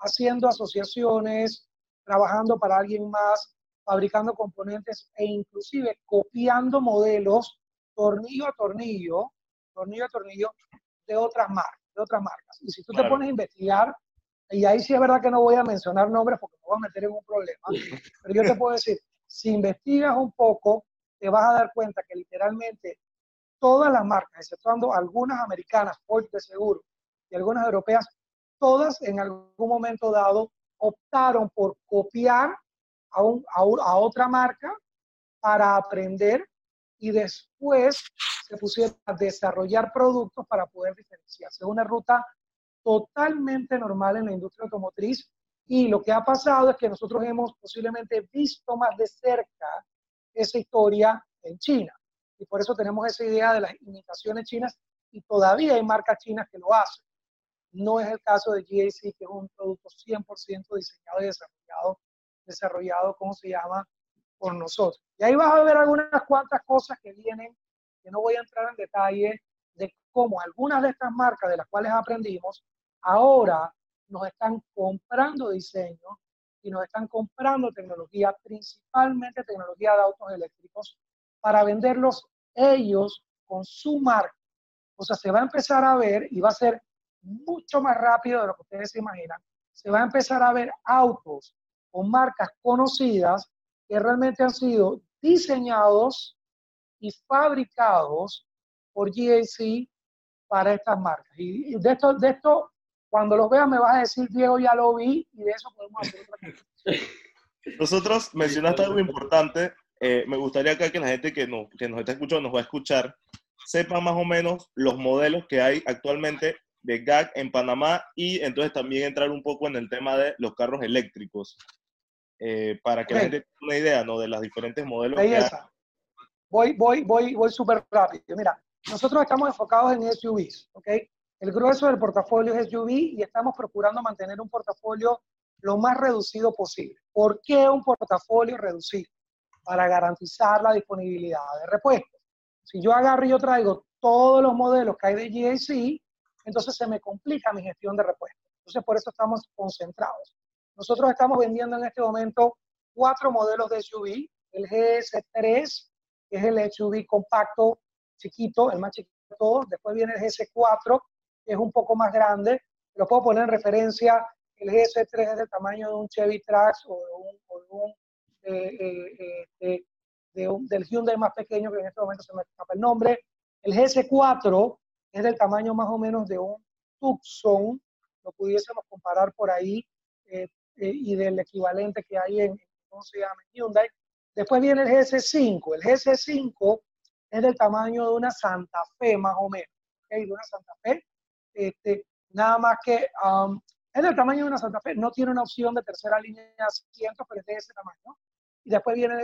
haciendo asociaciones, trabajando para alguien más, fabricando componentes e inclusive copiando modelos tornillo a tornillo, tornillo a tornillo de otras marcas, de otras marcas. Y si tú te pones a investigar, y ahí sí es verdad que no voy a mencionar nombres porque me voy a meter en un problema, pero yo te puedo decir, si investigas un poco, te vas a dar cuenta que literalmente todas las marcas, exceptuando algunas americanas, Ford de seguro, y algunas europeas, todas en algún momento dado optaron por copiar a, un, a, a otra marca para aprender y después se pusieron a desarrollar productos para poder diferenciarse. Es una ruta totalmente normal en la industria automotriz y lo que ha pasado es que nosotros hemos posiblemente visto más de cerca esa historia en China. Y por eso tenemos esa idea de las imitaciones chinas y todavía hay marcas chinas que lo hacen. No es el caso de GAC, que es un producto 100% diseñado y desarrollado, desarrollado, ¿cómo se llama? Por nosotros. Y ahí vas a ver algunas cuantas cosas que vienen, que no voy a entrar en detalle, de cómo algunas de estas marcas de las cuales aprendimos, ahora nos están comprando diseño y nos están comprando tecnología, principalmente tecnología de autos eléctricos, para venderlos ellos con su marca. O sea, se va a empezar a ver y va a ser mucho más rápido de lo que ustedes se imaginan. Se va a empezar a ver autos con marcas conocidas que realmente han sido diseñados y fabricados por GAC para estas marcas. Y de esto, de esto cuando los veas me vas a decir, Diego, ya lo vi y de eso podemos hacer otra cosa. Nosotros mencionaste algo importante. Eh, me gustaría que la gente que, no, que nos está escuchando, nos va a escuchar, sepa más o menos los modelos que hay actualmente de GAC en Panamá y entonces también entrar un poco en el tema de los carros eléctricos, eh, para que la gente tenga una idea ¿no? de los diferentes modelos. que hay. Voy, voy, voy, voy súper rápido. Mira, nosotros estamos enfocados en SUVs, ¿ok? El grueso del portafolio es SUV y estamos procurando mantener un portafolio lo más reducido posible. ¿Por qué un portafolio reducido? Para garantizar la disponibilidad de repuestos. Si yo agarro y yo traigo todos los modelos que hay de GAC, entonces se me complica mi gestión de repuestos. Entonces, por eso estamos concentrados. Nosotros estamos vendiendo en este momento cuatro modelos de SUV. El GS3, que es el SUV compacto chiquito, el más chiquito de todos. Después viene el GS4, que es un poco más grande. Lo puedo poner en referencia. El GS3 es del tamaño de un Chevy Trax o de un, eh, eh, eh, un del Hyundai más pequeño, que en este momento se me escapa el nombre. El GS4 es del tamaño más o menos de un Tucson, lo pudiésemos comparar por ahí, eh, eh, y del equivalente que hay en, ¿cómo se llama? Hyundai. Después viene el GS5. El GS5 es del tamaño de una Santa Fe, más o menos, ¿okay? de una Santa Fe. Este, nada más que um, es del tamaño de una Santa Fe, no tiene una opción de tercera línea de asientos, pero es de ese tamaño. Y después viene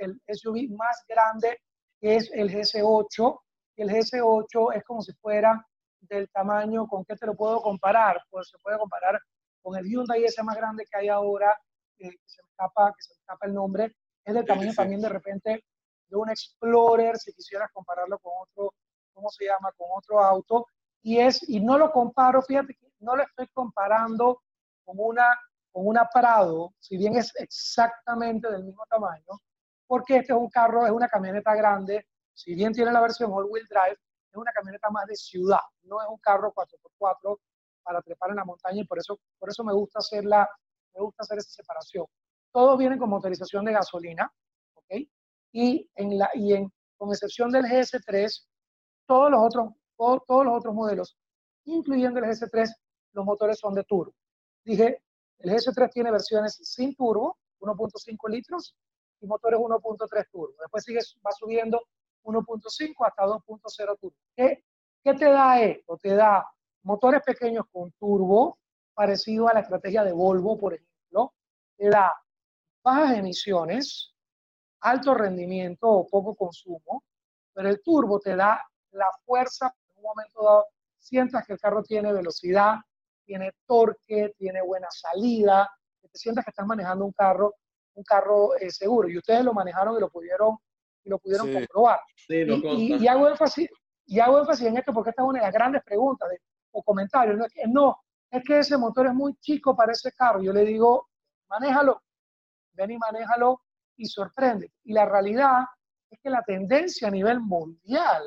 el, el SUV más grande, que es el GS8, el GS8 es como si fuera del tamaño, ¿con qué te lo puedo comparar? Pues se puede comparar con el Hyundai ese más grande que hay ahora, eh, que, se me escapa, que se escapa el nombre, es del tamaño también de repente de un Explorer, si quisieras compararlo con otro, ¿cómo se llama? Con otro auto. Y, es, y no lo comparo, fíjate que no lo estoy comparando con una, con una Prado, si bien es exactamente del mismo tamaño, porque este es un carro, es una camioneta grande, si bien tiene la versión all-wheel drive, es una camioneta más de ciudad, no es un carro 4x4 para trepar en la montaña y por eso, por eso me, gusta hacer la, me gusta hacer esa separación. Todos vienen con motorización de gasolina, ¿ok? Y, en la, y en, con excepción del GS3, todos los, otros, todos, todos los otros modelos, incluyendo el GS3, los motores son de turbo. Dije, el GS3 tiene versiones sin turbo, 1.5 litros, y motores 1.3 turbo. Después sigue, va subiendo 1.5 hasta 2.0 turbo. ¿Qué, ¿Qué te da esto? Te da motores pequeños con turbo, parecido a la estrategia de Volvo, por ejemplo. Te da bajas emisiones, alto rendimiento o poco consumo, pero el turbo te da la fuerza, momento dado sientas que el carro tiene velocidad, tiene torque, tiene buena salida, que te sientas que estás manejando un carro, un carro eh, seguro. Y ustedes lo manejaron y lo pudieron y lo pudieron comprobar. y, hago énfasis, y hago énfasis en esto porque esta es una de las grandes preguntas de, o comentarios. No es, que, no, es que ese motor es muy chico para ese carro. Yo le digo, manéjalo, ven y manéjalo y sorprende. Y la realidad es que la tendencia a nivel mundial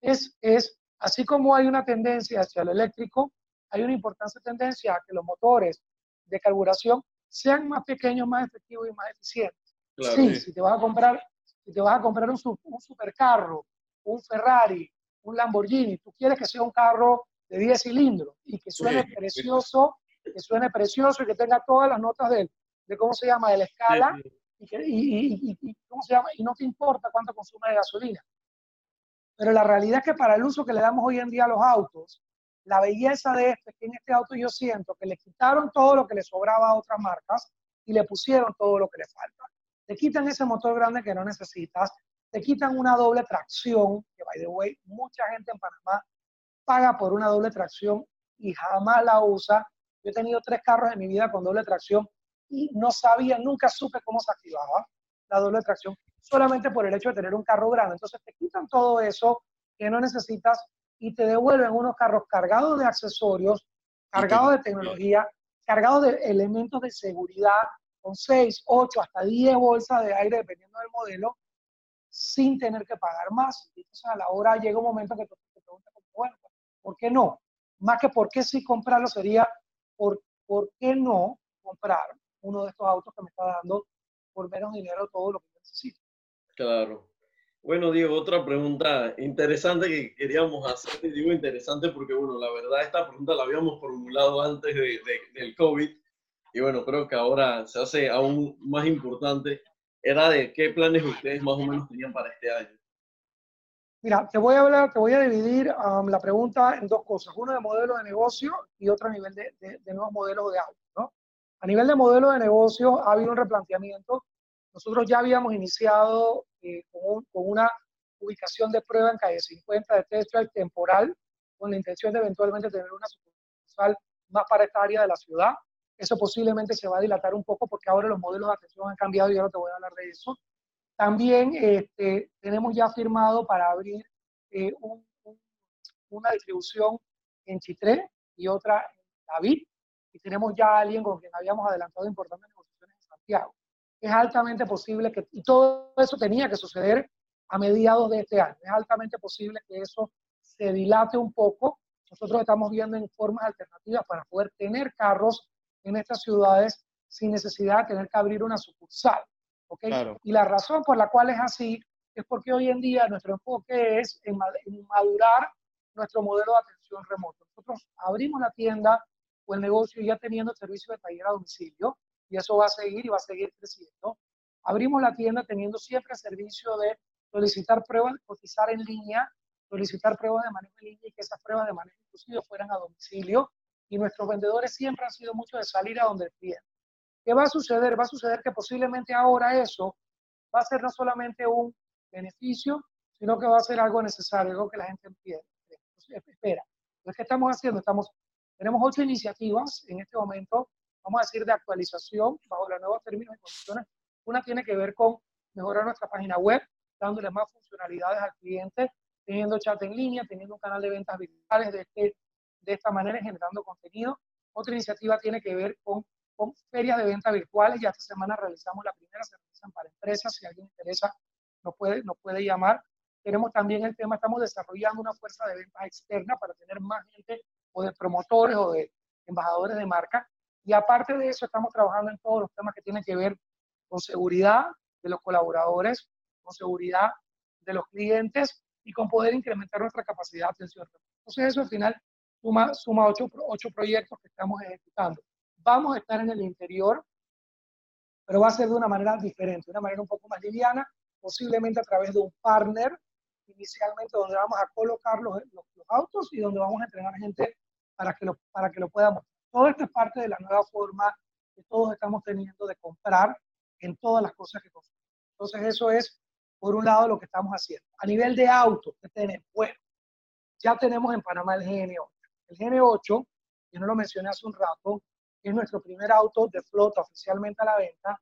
es, es, así como hay una tendencia hacia lo eléctrico, hay una importante tendencia a que los motores de carburación sean más pequeños, más efectivos y más eficientes. sí, si te vas a comprar si te vas a comprar un, un supercarro, un Ferrari, un Lamborghini, tú quieres que sea un carro de 10 cilindros y que suene precioso, que suene precioso y que tenga todas las notas de, de cómo se llama, de la escala y, que, y, y, ¿cómo se llama? y no te importa cuánto consume de gasolina. Pero la realidad es que para el uso que le damos hoy en día a los autos, La belleza de esto es que en este auto yo siento que le quitaron todo lo que le sobraba a otras marcas y le pusieron todo lo que le falta. Te quitan ese motor grande que no necesitas, te quitan una doble tracción, que by the way, mucha gente en Panamá paga por una doble tracción y jamás la usa. Yo he tenido tres carros en mi vida con doble tracción y no sabía, nunca supe cómo se activaba la doble tracción, solamente por el hecho de tener un carro grande. Entonces te quitan todo eso que no necesitas y te devuelven unos carros cargados de accesorios, cargados de tecnología, cargados de elementos de seguridad, con 6, 8, hasta 10 bolsas de aire, dependiendo del modelo, sin tener que pagar más. Entonces, a la hora llega un momento que te, preguntas, bueno, ¿por qué no? Más que por qué sí comprarlo, sería por, por qué no comprar uno de estos autos que me está dando por menos dinero todo lo que necesito. Claro. Bueno, Diego, otra pregunta interesante que queríamos hacer, y digo interesante porque, bueno, la verdad esta pregunta la habíamos formulado antes de, del COVID, y bueno, creo que ahora se hace aún más importante, era de qué planes ustedes más o menos tenían para este año. Mira, te voy a hablar, te voy a dividir um, la pregunta en dos cosas, uno de modelo de negocio y otro a nivel de, de, nuevos modelos de auto, ¿no? A nivel de modelo de negocio ha habido un replanteamiento. Nosotros ya habíamos iniciado eh, con, una ubicación de prueba en calle 50 de test drive temporal, con la intención de eventualmente tener una sucursal más para esta área de la ciudad. Eso posiblemente se va a dilatar un poco porque ahora los modelos de atención han cambiado y ahora te voy a hablar de eso. También este, tenemos ya firmado para abrir eh, una distribución en Chitré y otra en David. Y tenemos ya a alguien con quien habíamos adelantado importantes negociaciones en Santiago. Es altamente posible que, y todo eso tenía que suceder a mediados de este año, es altamente posible que eso se dilate un poco. Nosotros estamos viendo en formas alternativas para poder tener carros en estas ciudades sin necesidad de tener que abrir una sucursal. ¿okay? Y la razón por la cual es así es porque hoy en día nuestro enfoque es en, madurar nuestro modelo de atención remoto. Nosotros abrimos la tienda o el negocio ya teniendo servicio de taller a domicilio y eso va a seguir y va a seguir creciendo. Abrimos la tienda teniendo siempre servicio de solicitar pruebas, cotizar en línea, solicitar pruebas de manejo en línea y que esas pruebas de manejo inclusive fueran a domicilio y nuestros vendedores siempre han sido mucho de salir a donde el. ¿Qué va a suceder? Va a suceder que posiblemente ahora eso va a ser no solamente un beneficio, sino que va a ser algo necesario, algo que la gente entiende. espera, entonces, ¿qué estamos haciendo? Estamos, tenemos ocho iniciativas en este momento, vamos a decir, de actualización bajo los nuevos términos y condiciones. Una tiene que ver con mejorar nuestra página web, dándole más funcionalidades al cliente, teniendo chat en línea, teniendo un canal de ventas virtuales de este de esta manera generando contenido. Otra iniciativa tiene que ver con, con ferias de venta virtuales. Ya esta semana realizamos la primera, se realizan para empresas. Si alguien interesa, nos puede, nos puede llamar. Tenemos también el tema, estamos desarrollando una fuerza de ventas externa para tener más gente o de promotores o de embajadores de marca. Y aparte de eso, estamos trabajando en todos los temas que tienen que ver con seguridad de los colaboradores, con seguridad de los clientes y con poder incrementar nuestra capacidad de atención. Entonces, eso al final suma, ocho, ocho proyectos que estamos ejecutando. Vamos a estar en el interior, pero va a ser de una manera diferente, de una manera un poco más liviana, posiblemente a través de un partner, inicialmente donde vamos a colocar los, autos y donde vamos a entrenar gente para que, lo, para que lo podamos. Todo esto es parte de la nueva forma que todos estamos teniendo de comprar en todas las cosas que consumimos. Entonces eso es, por un lado, lo que estamos haciendo. A nivel de autos, ¿qué tenemos? Bueno, ya tenemos en Panamá el GN8. El GN8, yo no lo mencioné hace un rato, es nuestro primer auto de flota oficialmente a la venta,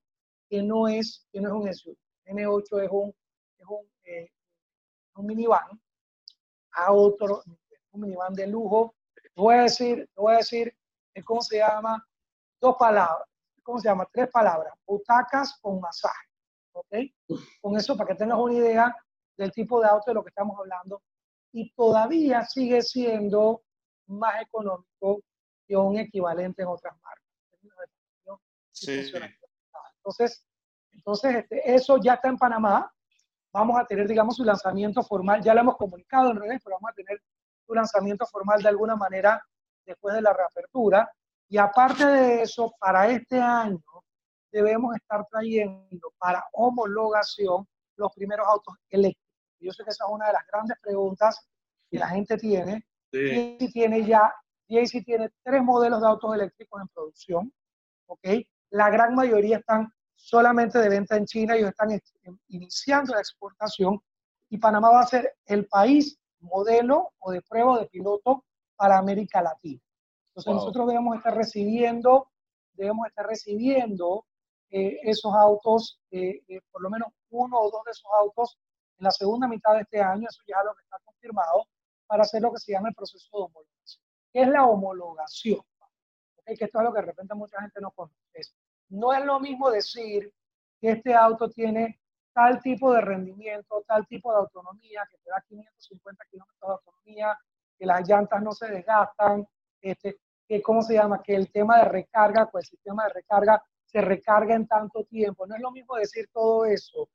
que no es, que no es un SUV. El GN8 es un, es un, eh, un minivan a otro, un minivan de lujo. Te voy a decir, te voy a decir, ¿cómo se llama? Dos palabras. ¿Cómo se llama? Tres palabras. Butacas con masaje. ¿Ok? Con eso, para que tengas una idea del tipo de auto de lo que estamos hablando. Y todavía sigue siendo más económico que un equivalente en otras marcas. Sí. Entonces, entonces este, eso ya está en Panamá. Vamos a tener, digamos, su lanzamiento formal. Ya lo hemos comunicado en redes, pero vamos a tener su lanzamiento formal de alguna manera después de la reapertura. Y aparte de eso, para este año debemos estar trayendo para homologación los primeros autos eléctricos. Yo sé que esa es una de las grandes preguntas que la gente tiene Sí. GAC tiene ya, GAC tiene tres modelos de autos eléctricos en producción, ¿ok? La gran mayoría están solamente de venta en China, ellos están iniciando la exportación y Panamá va a ser el país modelo o de prueba de piloto para América Latina. Entonces Wow. nosotros debemos estar recibiendo, debemos estar recibiendo eh, esos autos, eh, eh, por lo menos uno o dos de esos autos en la segunda mitad de este año, eso ya es lo que está confirmado, para hacer lo que se llama el proceso de homologación. ¿Qué es la homologación? Ok, Que esto es lo que de repente mucha gente no conoce. No es lo mismo decir que este auto tiene tal tipo de rendimiento, tal tipo de autonomía, que te da 550 kilómetros de autonomía, que las llantas no se desgastan, este, que cómo se llama, que el tema de recarga, pues el sistema de recarga se recarga en tanto tiempo. No es lo mismo decir todo eso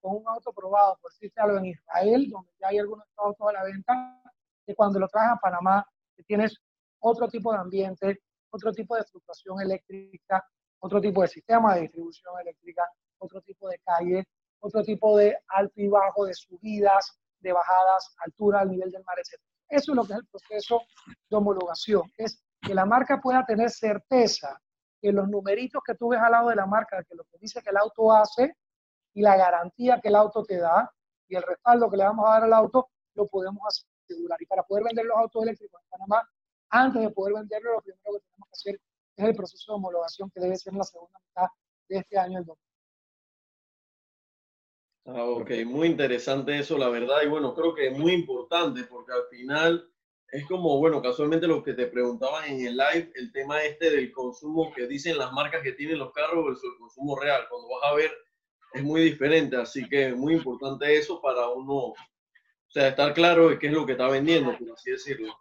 con un auto probado, por decirte algo, en Israel, donde ya hay algunos autos a la venta, que cuando lo traes a Panamá, que tienes otro tipo de ambiente, otro tipo de fluctuación eléctrica, otro tipo de sistema de distribución eléctrica, otro tipo de calle, otro tipo de alto y bajo, de subidas, de bajadas, altura al nivel del mar, etc. Eso es lo que es el proceso de homologación, es que la marca pueda tener certeza que los numeritos que tú ves al lado de la marca, que lo que dice que el auto hace y la garantía que el auto te da y el respaldo que le vamos a dar al auto, lo podemos asegurar. Y para poder vender los autos eléctricos en Panamá, antes de poder venderlo, lo primero que tenemos que hacer es el proceso de homologación que debe ser en la segunda mitad de este año. el 2020. Ah, ok, muy interesante eso, la verdad, y bueno, creo que es muy importante porque al final es como, bueno, casualmente lo que te preguntaban en el live, el tema este del consumo que dicen las marcas que tienen los carros versus el consumo real, cuando vas a ver es muy diferente, así que es muy importante eso para uno, o sea, estar claro de qué es lo que está vendiendo, por así decirlo.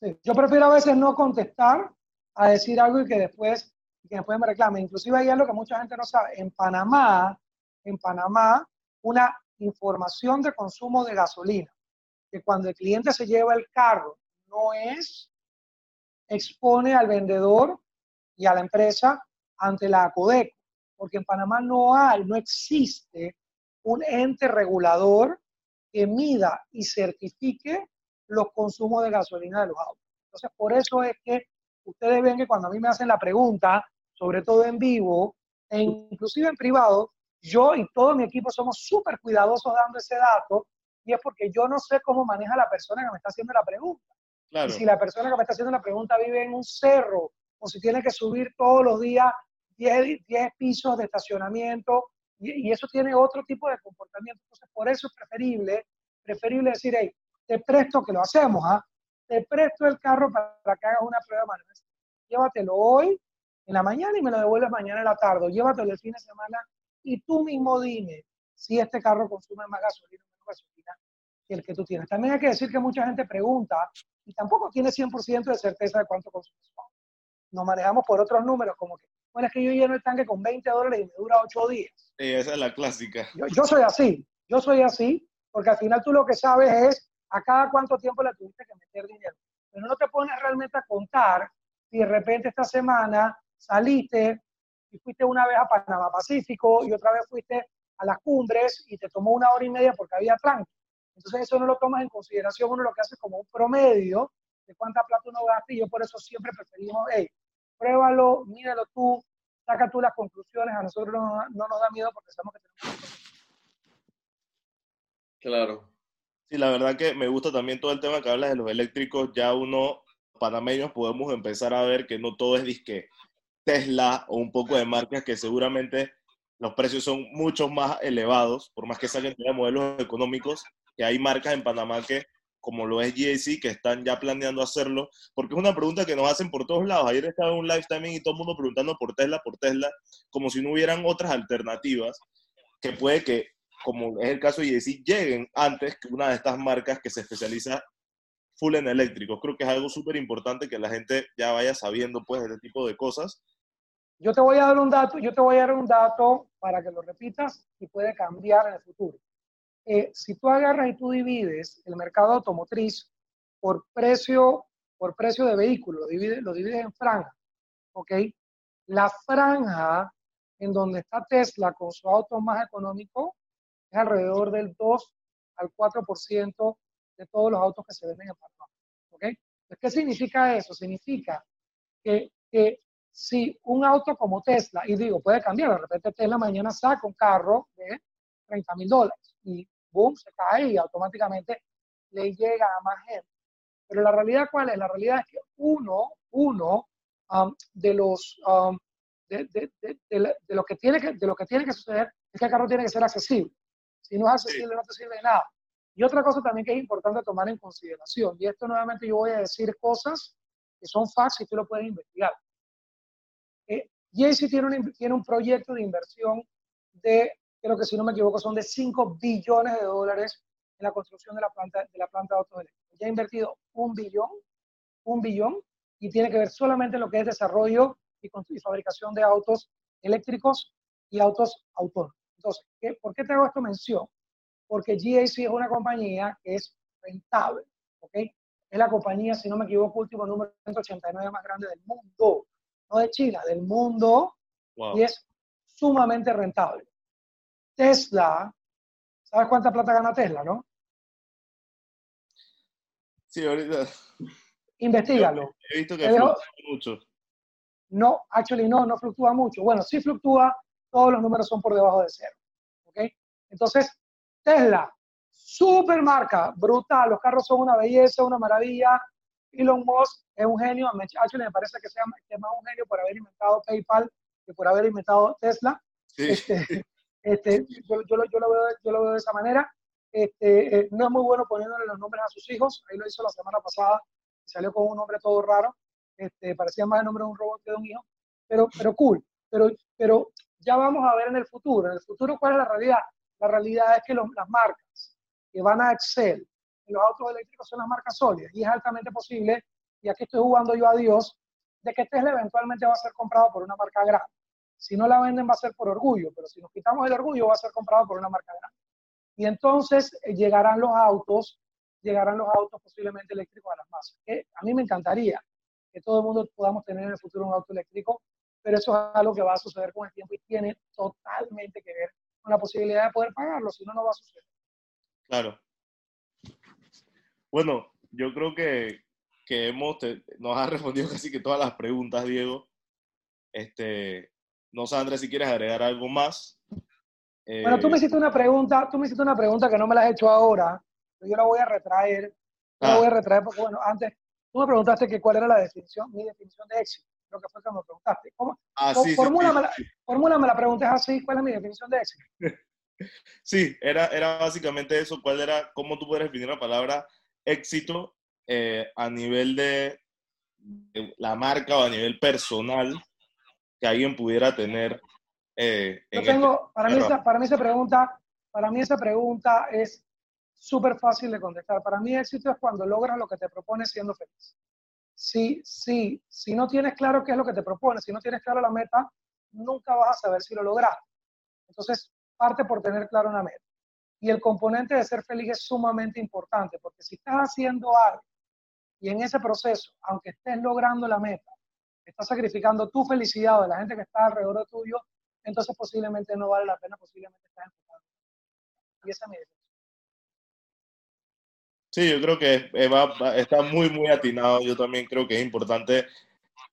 Sí, Yo prefiero a veces no contestar a decir algo y que después, que después me reclamen. Inclusive ahí es lo que mucha gente no sabe. En Panamá, en Panamá, una información de consumo de gasolina, que cuando el cliente se lleva el carro, no es, expone al vendedor y a la empresa ante la ACODEC, porque en Panamá no hay, no existe un ente regulador que mida y certifique los consumos de gasolina de los autos. Entonces, por eso es que ustedes ven que cuando a mí me hacen la pregunta, sobre todo en vivo, e inclusive en privado, yo y todo mi equipo somos súper cuidadosos dando ese dato, y es porque yo no sé cómo maneja la persona que me está haciendo la pregunta. Claro. Y si la persona que me está haciendo la pregunta vive en un cerro, o si tiene que subir todos los días 10, 10 pisos de estacionamiento, y, y eso tiene otro tipo de comportamiento. Entonces, por eso es preferible, preferible decir, hey, te presto, que lo hacemos, ¿ah? te presto el carro para, que hagas una prueba manual. Llévatelo hoy en la mañana y me lo devuelves mañana en la tarde. o Llévatelo el fin de semana y tú mismo dime si este carro consume más gasolina o menos gasolina que el que tú tienes. También hay que decir que mucha gente pregunta y tampoco tiene 100% de certeza de cuánto consume su auto. Nos manejamos por otros números, como que, bueno, es que yo lleno el tanque con 20 dólares y me dura 8 días. Sí, esa es la clásica. Yo, yo soy así, yo soy así, porque al final tú lo que sabes es a cada cuánto tiempo le tuviste que meter dinero. Pero no te pones realmente a contar si de repente esta semana saliste y fuiste una vez a Panamá Pacífico y otra vez fuiste a las cumbres y te tomó una hora y media porque había tranque. Entonces eso no lo tomas en consideración, uno lo que hace es como un promedio de cuánta plata uno gasta y yo por eso siempre preferimos, hey, pruébalo, míralo tú, saca tú las conclusiones, a nosotros no, no nos da miedo porque sabemos que tenemos Claro. Sí, la verdad que me gusta también todo el tema que hablas de los eléctricos. Ya uno, panameños, podemos empezar a ver que no todo es disque Tesla o un poco de marcas que seguramente los precios son mucho más elevados, por más que saquen de modelos económicos, que hay marcas en Panamá que, como lo es GAC, que están ya planeando hacerlo, porque es una pregunta que nos hacen por todos lados. Ayer estaba en un live también y todo el mundo preguntando por Tesla, por Tesla, como si no hubieran otras alternativas, que puede que como es el caso de GAC, lleguen antes que una de estas marcas que se especializa full en eléctricos. Creo que es algo súper importante que la gente ya vaya sabiendo pues este tipo de cosas. Yo te voy a dar un dato, yo te voy a dar un dato para que lo repitas y puede cambiar en el futuro. Eh, si tú agarras y tú divides el mercado automotriz por precio, por precio de vehículo, lo divides, lo divides en franjas, ¿ok? La franja en donde está Tesla con su auto más económico es alrededor del 2 al 4% de todos los autos que se venden en Panamá. ¿ok? ¿Qué significa eso? Significa que, que si un auto como Tesla, y digo, puede cambiar, de repente Tesla mañana saca un carro de 30 mil dólares y boom, se cae y automáticamente le llega a más gente. Pero la realidad, ¿cuál es? La realidad es que uno, uno um, de los um, de, de, de, de, lo que tiene que, de lo que tiene que suceder es que el carro tiene que ser accesible. Si no es accesible, no te sirve de nada. Y otra cosa también que es importante tomar en consideración, y esto nuevamente yo voy a decir cosas que son facts y tú lo puedes investigar. JC tiene un, tiene un proyecto de inversión de, creo que si no me equivoco, son de 5 billones de dólares en la construcción de la planta de, la planta de autos eléctricos. Ya ha invertido un billón, un billón, y tiene que ver solamente en lo que es desarrollo y, y fabricación de autos eléctricos y autos autónomos. Entonces, ¿qué, ¿por qué te hago esta mención? Porque GAC es una compañía que es rentable, ¿ok? Es la compañía, si no me equivoco, último número 189 más grande del mundo, no de China, del mundo, Wow. y es sumamente rentable. Tesla, ¿sabes cuánta plata gana Tesla, no? Sí, ahorita Investígalo. he visto que fluctúa mucho. No, actually no, no fluctúa mucho. Bueno, sí fluctúa, todos los números son por debajo de cero. ¿Ok? Entonces, Tesla, super marca, brutal, los carros son una belleza, una maravilla. Elon Musk es un genio, me- actually me parece que, sea, que es más un genio por haber inventado PayPal que por haber inventado Tesla. Sí, Este, este, yo, yo lo, yo, lo veo, yo lo veo de esa manera. Este, eh, no es muy bueno poniéndole los nombres a sus hijos. Ahí lo hizo la semana pasada. Salió con un nombre todo raro. Este, parecía más el nombre de un robot que de un hijo. Pero, pero cool. Pero, pero ya vamos a ver en el futuro. En el futuro, ¿cuál es la realidad? La realidad es que los- las marcas que van a Excel los autos eléctricos son las marcas sólidas. Y es altamente posible, y aquí estoy jugando yo a Dios, de que Tesla eventualmente va a ser comprado por una marca grande. Si no la venden va a ser por orgullo, pero si nos quitamos el orgullo va a ser comprado por una marca grande. Y entonces eh, llegarán los autos, llegarán los autos posiblemente eléctricos a las masas. Que a mí me encantaría que todo el mundo podamos tener en el futuro un auto eléctrico, pero eso es algo que va a suceder con el tiempo y tiene totalmente que ver con la posibilidad de poder pagarlo, si no, no va a suceder. claro. Bueno, yo creo que, que hemos, te- nos has respondido casi que todas las preguntas, Diego. Este, no sé, Andrés, si quieres agregar algo más. Eh, Bueno, tú me hiciste una pregunta, tú me hiciste una pregunta que no me la has hecho ahora, pero yo la voy a retraer, yo la Ah. voy a retraer porque, bueno, antes, tú me preguntaste que cuál era la definición, mi definición de éxito, creo que fue que me preguntaste. ¿Cómo? ah, sí, sí, formúlame, sí. la, formúlame la pregunta, así, ¿cuál es mi definición de éxito? Sí, era, era básicamente eso. ¿Cuál era, cómo tú puedes definir la palabra éxito eh, a nivel de, de la marca o a nivel personal que alguien pudiera tener? eh, Yo en tengo, para mí, esa, para mí esa pregunta, para mí esa pregunta es súper fácil de contestar. Para mí éxito es cuando logras lo que te propones siendo feliz. Si, si, si no tienes claro qué es lo que te propones, si no tienes claro la meta, nunca vas a saber si lo lograste. Entonces, parte por tener claro una meta. Y el componente de ser feliz es sumamente importante, porque si estás haciendo algo y en ese proceso, aunque estés logrando la meta, estás sacrificando tu felicidad o de la gente que está alrededor de tuyo, entonces posiblemente no vale la pena, posiblemente estás enfocado. Y esa es mi definición. Sí, yo creo que eh, va- va- está muy, muy atinado. Yo también creo que es importante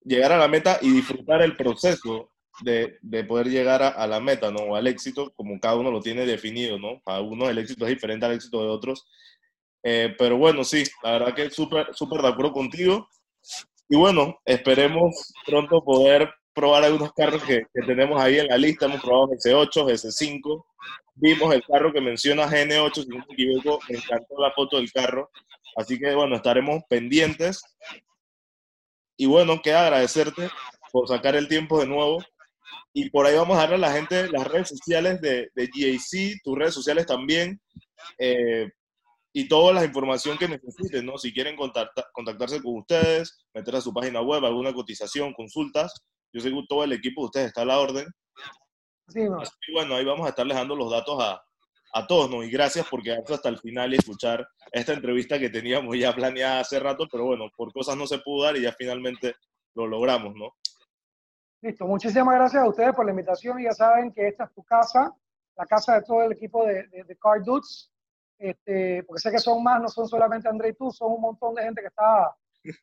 llegar a la meta y disfrutar el proceso de, de poder llegar a, a la meta, ¿no? O al éxito, como cada uno lo tiene definido, ¿no? Para unos el éxito es diferente al éxito de otros. Eh, pero bueno, sí, la verdad que súper, súper de acuerdo contigo. Y bueno, esperemos pronto poder probar algunos carros que, que tenemos ahí en la lista. Hemos probado GC8, GC5. Vimos el carro que menciona GN8, si no me equivoco. Me encantó la foto del carro. Así que bueno, estaremos pendientes. Y bueno, queda agradecerte por sacar el tiempo de nuevo. Y por ahí vamos a darle a la gente las redes sociales de, de GAC, tus redes sociales también. eh, y toda la información que necesiten, ¿no? Si quieren contacta- contactarse con ustedes, meter a su página web, alguna cotización, consultas, yo sé que todo el equipo de ustedes está a la orden. Así mismo. Así que bueno, ahí vamos a estarles dando los datos a, a todos, ¿no? Y gracias por quedarse hasta el final y escuchar esta entrevista que teníamos ya planeada hace rato, pero bueno, por cosas no se pudo dar y ya finalmente lo logramos, ¿no? Listo, muchísimas gracias a ustedes por la invitación ya saben que esta es tu casa, la casa de todo el equipo de, de, de Car Dudes. este, porque sé que son más, no son solamente André y tú, son un montón de gente que está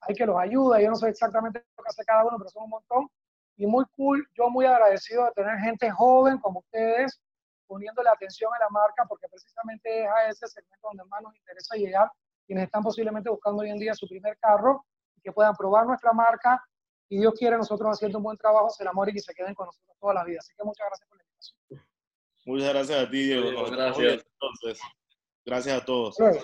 ahí que los ayuda. Yo no sé exactamente lo que hace cada uno, pero son un montón. Y muy cool, yo muy agradecido de tener gente joven como ustedes poniéndole atención a la marca, porque precisamente es a ese segmento donde más nos interesa llegar, quienes están posiblemente buscando hoy en día su primer carro, y que puedan probar nuestra marca, y Dios quiere nosotros haciendo un buen trabajo, se enamoren y se queden con nosotros toda la vida. Así que muchas gracias por la invitación. Muchas gracias a ti, Diego. Gracias. Entonces, gracias a todos. Luego.